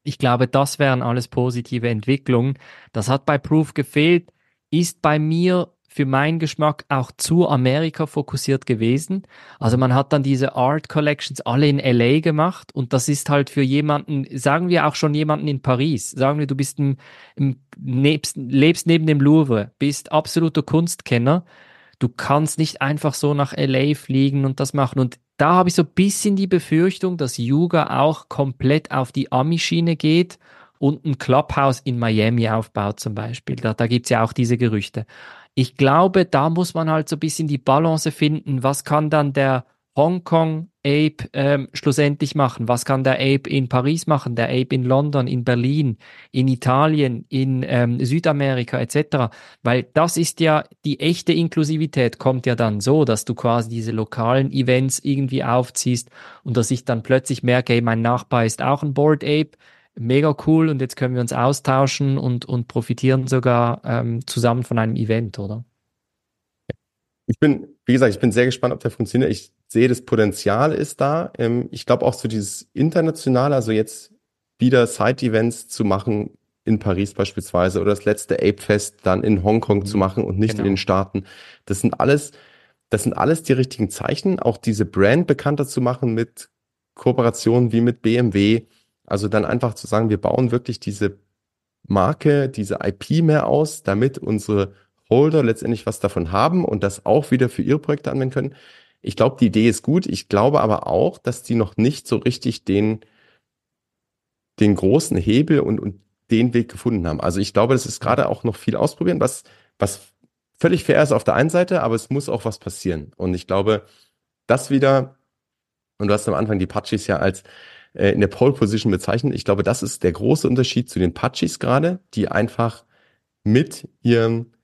Speaker 1: ich glaube, das wären alles positive Entwicklungen. Das hat bei Proof gefehlt, ist bei mir für meinen Geschmack auch zu Amerika fokussiert gewesen. Also man hat dann diese Art Collections alle in LA gemacht und das ist halt für jemanden, sagen wir auch schon jemanden in Paris, sagen wir, du bist im, im nebst, lebst neben dem Louvre, bist absoluter Kunstkenner. Du kannst nicht einfach so nach LA fliegen und das machen. Und da habe ich so ein bisschen die Befürchtung, dass Yuga auch komplett auf die Ami-Schiene geht und ein Clubhouse in Miami aufbaut zum Beispiel. Da, da gibt es ja auch diese Gerüchte. Ich glaube, da muss man halt so ein bisschen die Balance finden. Was kann dann der Hongkong Ape ähm, schlussendlich machen? Was kann der Ape in Paris machen, der Ape in London, in Berlin, in Italien, in ähm, Südamerika etc.? Weil das ist ja die echte Inklusivität kommt ja dann so, dass du quasi diese lokalen Events irgendwie aufziehst und dass ich dann plötzlich merke, hey, mein Nachbar ist auch ein Board Ape, mega cool und jetzt können wir uns austauschen und, und profitieren sogar ähm, zusammen von einem Event, oder?
Speaker 2: Ich bin, wie gesagt, ich bin sehr gespannt, ob der funktioniert. Ich sehe, das Potenzial ist da. Ähm, ich glaube auch so dieses internationale, also jetzt wieder Side-Events zu machen in Paris beispielsweise oder das letzte Ape-Fest dann in Hongkong mhm. zu machen und nicht genau. in den Staaten. Das sind alles, das sind alles die richtigen Zeichen. Auch diese Brand bekannter zu machen mit Kooperationen wie mit BMW. Also dann einfach zu sagen, wir bauen wirklich diese Marke, diese IP mehr aus, damit unsere Holder letztendlich was davon haben und das auch wieder für ihre Projekte anwenden können. Ich glaube, die Idee ist gut. Ich glaube aber auch, dass die noch nicht so richtig den, den großen Hebel und, und den Weg gefunden haben. Also ich glaube, das ist gerade auch noch viel ausprobieren, was, was völlig fair ist auf der einen Seite, aber es muss auch was passieren. Und ich glaube, das wieder, und du hast am Anfang die Patchis ja als äh, in der Pole Position bezeichnet. Ich glaube, das ist der große Unterschied zu den Patchis gerade, die einfach mit ihren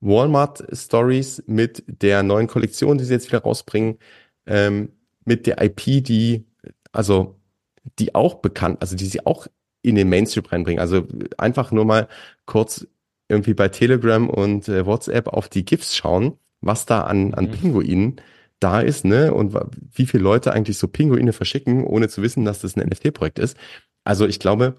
Speaker 2: Walmart Stories mit der neuen Kollektion, die sie jetzt wieder rausbringen, ähm, mit der IP, die, also, die auch bekannt, also die sie auch in den Mainstream reinbringen. Also einfach nur mal kurz irgendwie bei Telegram und äh, WhatsApp auf die GIFs schauen, was da an, an mhm. Pinguinen da ist, ne? Und wie viele Leute eigentlich so Pinguine verschicken, ohne zu wissen, dass das ein NFT-Projekt ist. Also ich glaube,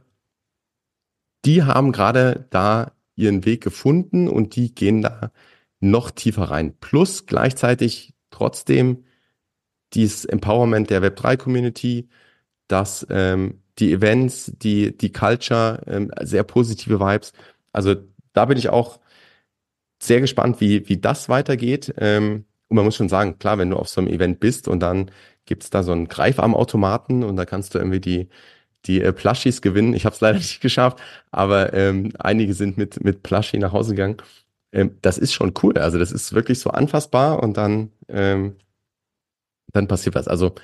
Speaker 2: die haben gerade da ihren Weg gefunden und die gehen da noch tiefer rein. Plus gleichzeitig trotzdem dieses Empowerment der Web3-Community, dass ähm, die Events, die, die Culture, ähm, sehr positive Vibes. Also da bin ich auch sehr gespannt, wie, wie das weitergeht. Ähm, und man muss schon sagen, klar, wenn du auf so einem Event bist und dann gibt's da so einen Greifarmautomaten und da kannst du irgendwie die, die äh, Plushies gewinnen. Ich habe es leider nicht geschafft, aber ähm, einige sind mit, mit Plushie nach Hause gegangen. Ähm, das ist schon cool. Also das ist wirklich so anfassbar und dann, ähm, dann passiert was. Also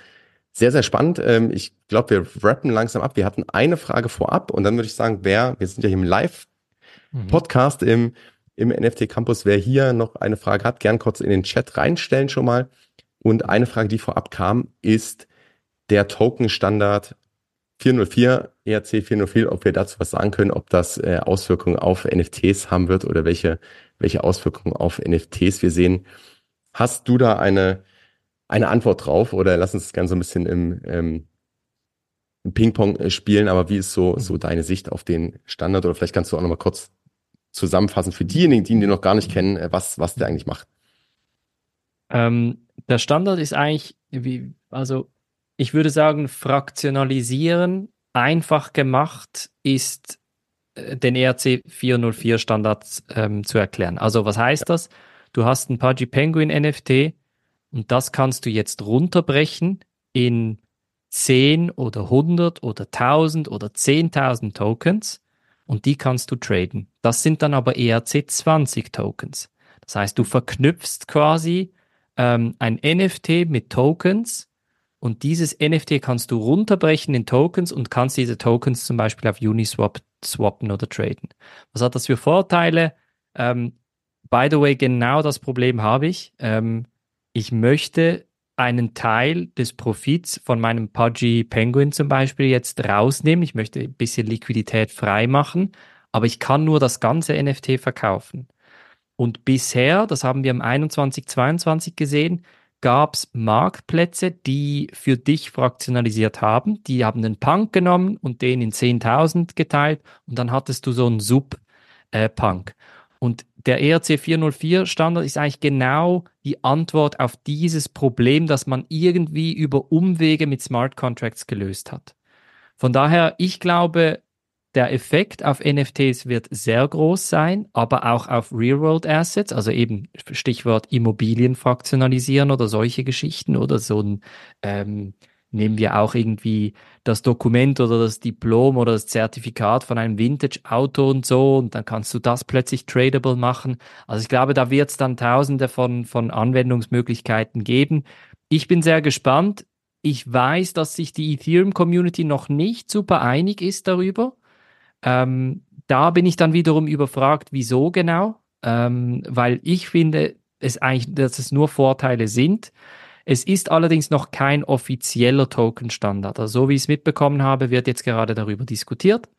Speaker 2: sehr, sehr spannend. Ähm, ich glaube, wir rappen langsam ab. Wir hatten eine Frage vorab und dann würde ich sagen, wer, wir sind ja hier im Live-Podcast mhm. im, im NFT Campus, wer hier noch eine Frage hat, gern kurz in den Chat reinstellen schon mal. Und eine Frage, die vorab kam, ist der Token-Standard 404, ERC 404, ob wir dazu was sagen können, ob das äh, Auswirkungen auf NFTs haben wird oder welche, welche Auswirkungen auf NFTs wir sehen. Hast du da eine, eine Antwort drauf oder lass uns gerne so ein bisschen im, ähm, im Ping-Pong äh, spielen, aber wie ist so, so deine Sicht auf den Standard oder vielleicht kannst du auch nochmal kurz zusammenfassen für diejenigen, die ihn noch gar nicht kennen, äh, was, was der eigentlich macht?
Speaker 1: Ähm, der Standard ist eigentlich, wie, also ich würde sagen, fraktionalisieren, einfach gemacht ist äh, den ERC 404 Standard ähm, zu erklären. Also was heißt das? Du hast ein Pudgy Penguin NFT und das kannst du jetzt runterbrechen in 10 oder 100 oder 1000 oder 10.000 Tokens und die kannst du traden. Das sind dann aber ERC 20 Tokens. Das heißt, du verknüpfst quasi ähm, ein NFT mit Tokens und dieses NFT kannst du runterbrechen in Tokens und kannst diese Tokens zum Beispiel auf Uniswap swappen oder traden. Was hat das für Vorteile? Ähm, by the way, genau das Problem habe ich. Ähm, ich möchte einen Teil des Profits von meinem Pudgy Penguin zum Beispiel jetzt rausnehmen. Ich möchte ein bisschen Liquidität freimachen, aber ich kann nur das ganze NFT verkaufen. Und bisher, das haben wir im 21, 22 gesehen, gab es Marktplätze, die für dich fraktionalisiert haben. Die haben den Punk genommen und den in 10.000 geteilt und dann hattest du so einen Sub-Punk. Äh, und der ERC 404 Standard ist eigentlich genau die Antwort auf dieses Problem, das man irgendwie über Umwege mit Smart Contracts gelöst hat. Von daher, ich glaube, der Effekt auf NFTs wird sehr groß sein, aber auch auf Real-World Assets, also eben Stichwort Immobilien fraktionalisieren oder solche Geschichten oder so ein, ähm, nehmen wir auch irgendwie das Dokument oder das Diplom oder das Zertifikat von einem Vintage-Auto und so und dann kannst du das plötzlich tradable machen. Also ich glaube, da wird es dann tausende von, von Anwendungsmöglichkeiten geben. ich bin sehr gespannt. Ich weiß, dass sich die Ethereum-Community noch nicht super einig ist darüber. Ähm, da bin ich dann wiederum überfragt, wieso genau. Ähm, weil ich finde, es eigentlich, dass es nur Vorteile sind. Es ist allerdings noch kein offizieller Token-Standard. Also so wie ich es mitbekommen habe, wird jetzt gerade darüber diskutiert.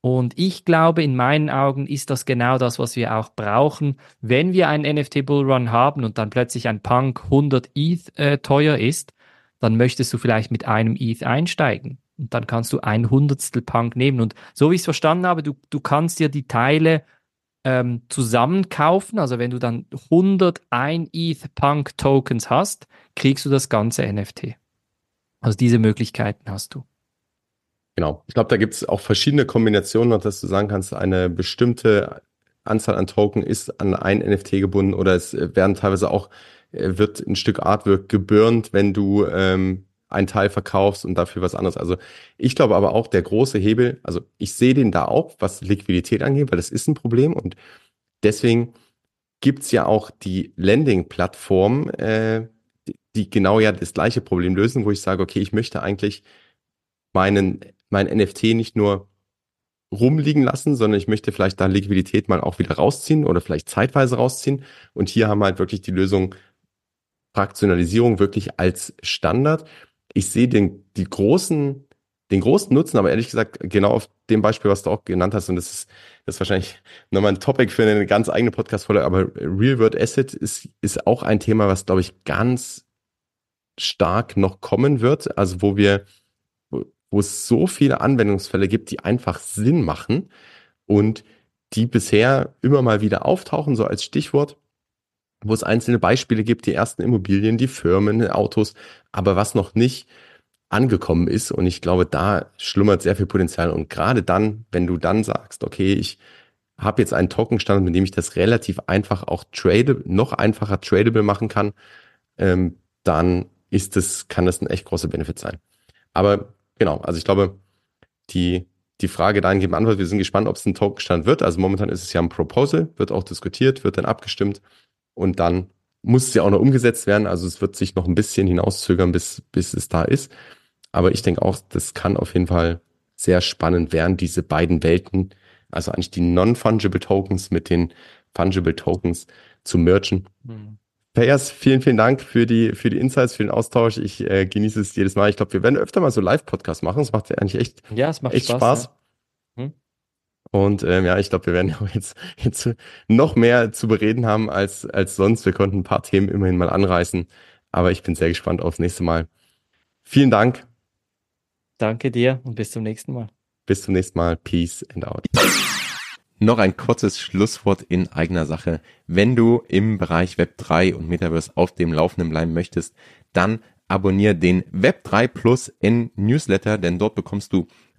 Speaker 1: Und ich glaube, in meinen Augen ist das genau das, was wir auch brauchen. Wenn wir einen NFT Bullrun haben und dann plötzlich ein Punk 100 ETH äh, teuer ist, dann möchtest du vielleicht mit einem ETH einsteigen. Und dann kannst du ein Hundertstel Punk nehmen. Und so wie ich es verstanden habe, du, du kannst dir die Teile ähm, zusammenkaufen. Also wenn du dann 101 ETH Punk Tokens hast, kriegst du das ganze NFT. Also diese Möglichkeiten hast du.
Speaker 2: Genau. Ich glaube, da gibt es auch verschiedene Kombinationen, dass du sagen kannst, eine bestimmte Anzahl an Token ist an ein NFT gebunden oder es werden teilweise auch, äh, wird ein Stück Artwork gebürnt, wenn du ähm, einen Teil verkaufst und dafür was anderes. Also ich glaube aber auch, der große Hebel, also ich sehe den da auch, was Liquidität angeht, weil das ist ein Problem und deswegen gibt's ja auch die Lending-Plattform, äh, die, die genau ja das gleiche Problem lösen, wo ich sage, okay, ich möchte eigentlich meinen, mein NFT nicht nur rumliegen lassen, sondern ich möchte vielleicht da Liquidität mal auch wieder rausziehen oder vielleicht zeitweise rausziehen. Und hier haben wir halt wirklich die Lösung Fraktionalisierung wirklich als Standard ich sehe den, die großen, den großen Nutzen, aber ehrlich gesagt, genau auf dem Beispiel, was du auch genannt hast, und das ist, das ist wahrscheinlich nochmal ein Topic für eine ganz eigene Podcast-Folge, aber Real World Asset ist, ist auch ein Thema, was, glaube ich, ganz stark noch kommen wird, also wo wir, wo, wo es so viele Anwendungsfälle gibt, die einfach Sinn machen und die bisher immer mal wieder auftauchen, so als Stichwort wo es einzelne Beispiele gibt, die ersten Immobilien, die Firmen, Autos, aber was noch nicht angekommen ist. Und ich glaube, da schlummert sehr viel Potenzial. Und gerade dann, wenn du dann sagst, okay, ich habe jetzt einen Tokenstand, mit dem ich das relativ einfach auch tradable, noch einfacher tradable machen kann, ähm, dann ist das, kann das ein echt großer Benefit sein. Aber genau, also ich glaube, die, die Frage dahingehend beantwortet, wir sind gespannt, ob es ein Tokenstand wird. Also momentan ist es ja ein Proposal, wird auch diskutiert, wird dann abgestimmt und dann muss es ja auch noch umgesetzt werden. Also es wird sich noch ein bisschen hinauszögern, bis, bis es da ist. Aber ich denke auch, das kann auf jeden Fall sehr spannend werden, diese beiden Welten, also eigentlich die Non-Fungible Tokens mit den Fungible Tokens zu merchen. Mhm. Payas, vielen, vielen Dank für die, für die Insights, für den Austausch. Ich äh, genieße es jedes Mal. Ich glaube, wir werden öfter mal so Live-Podcasts machen. Es macht ja eigentlich echt,
Speaker 1: ja, es macht
Speaker 2: echt
Speaker 1: Spaß.
Speaker 2: Spaß. Ja. Und ähm, ja, ich glaube, wir werden ja jetzt, jetzt noch mehr zu bereden haben als, als sonst. Wir konnten ein paar Themen immerhin mal anreißen. Aber ich bin sehr gespannt aufs nächste Mal. Vielen Dank.
Speaker 1: Danke dir und bis zum nächsten Mal.
Speaker 2: Bis zum nächsten Mal. Peace and out. Noch ein kurzes Schlusswort in eigener Sache. Wenn du im Bereich Web 3 und Metaverse auf dem Laufenden bleiben möchtest, dann abonniere den Web 3 Plus N Newsletter, denn dort bekommst du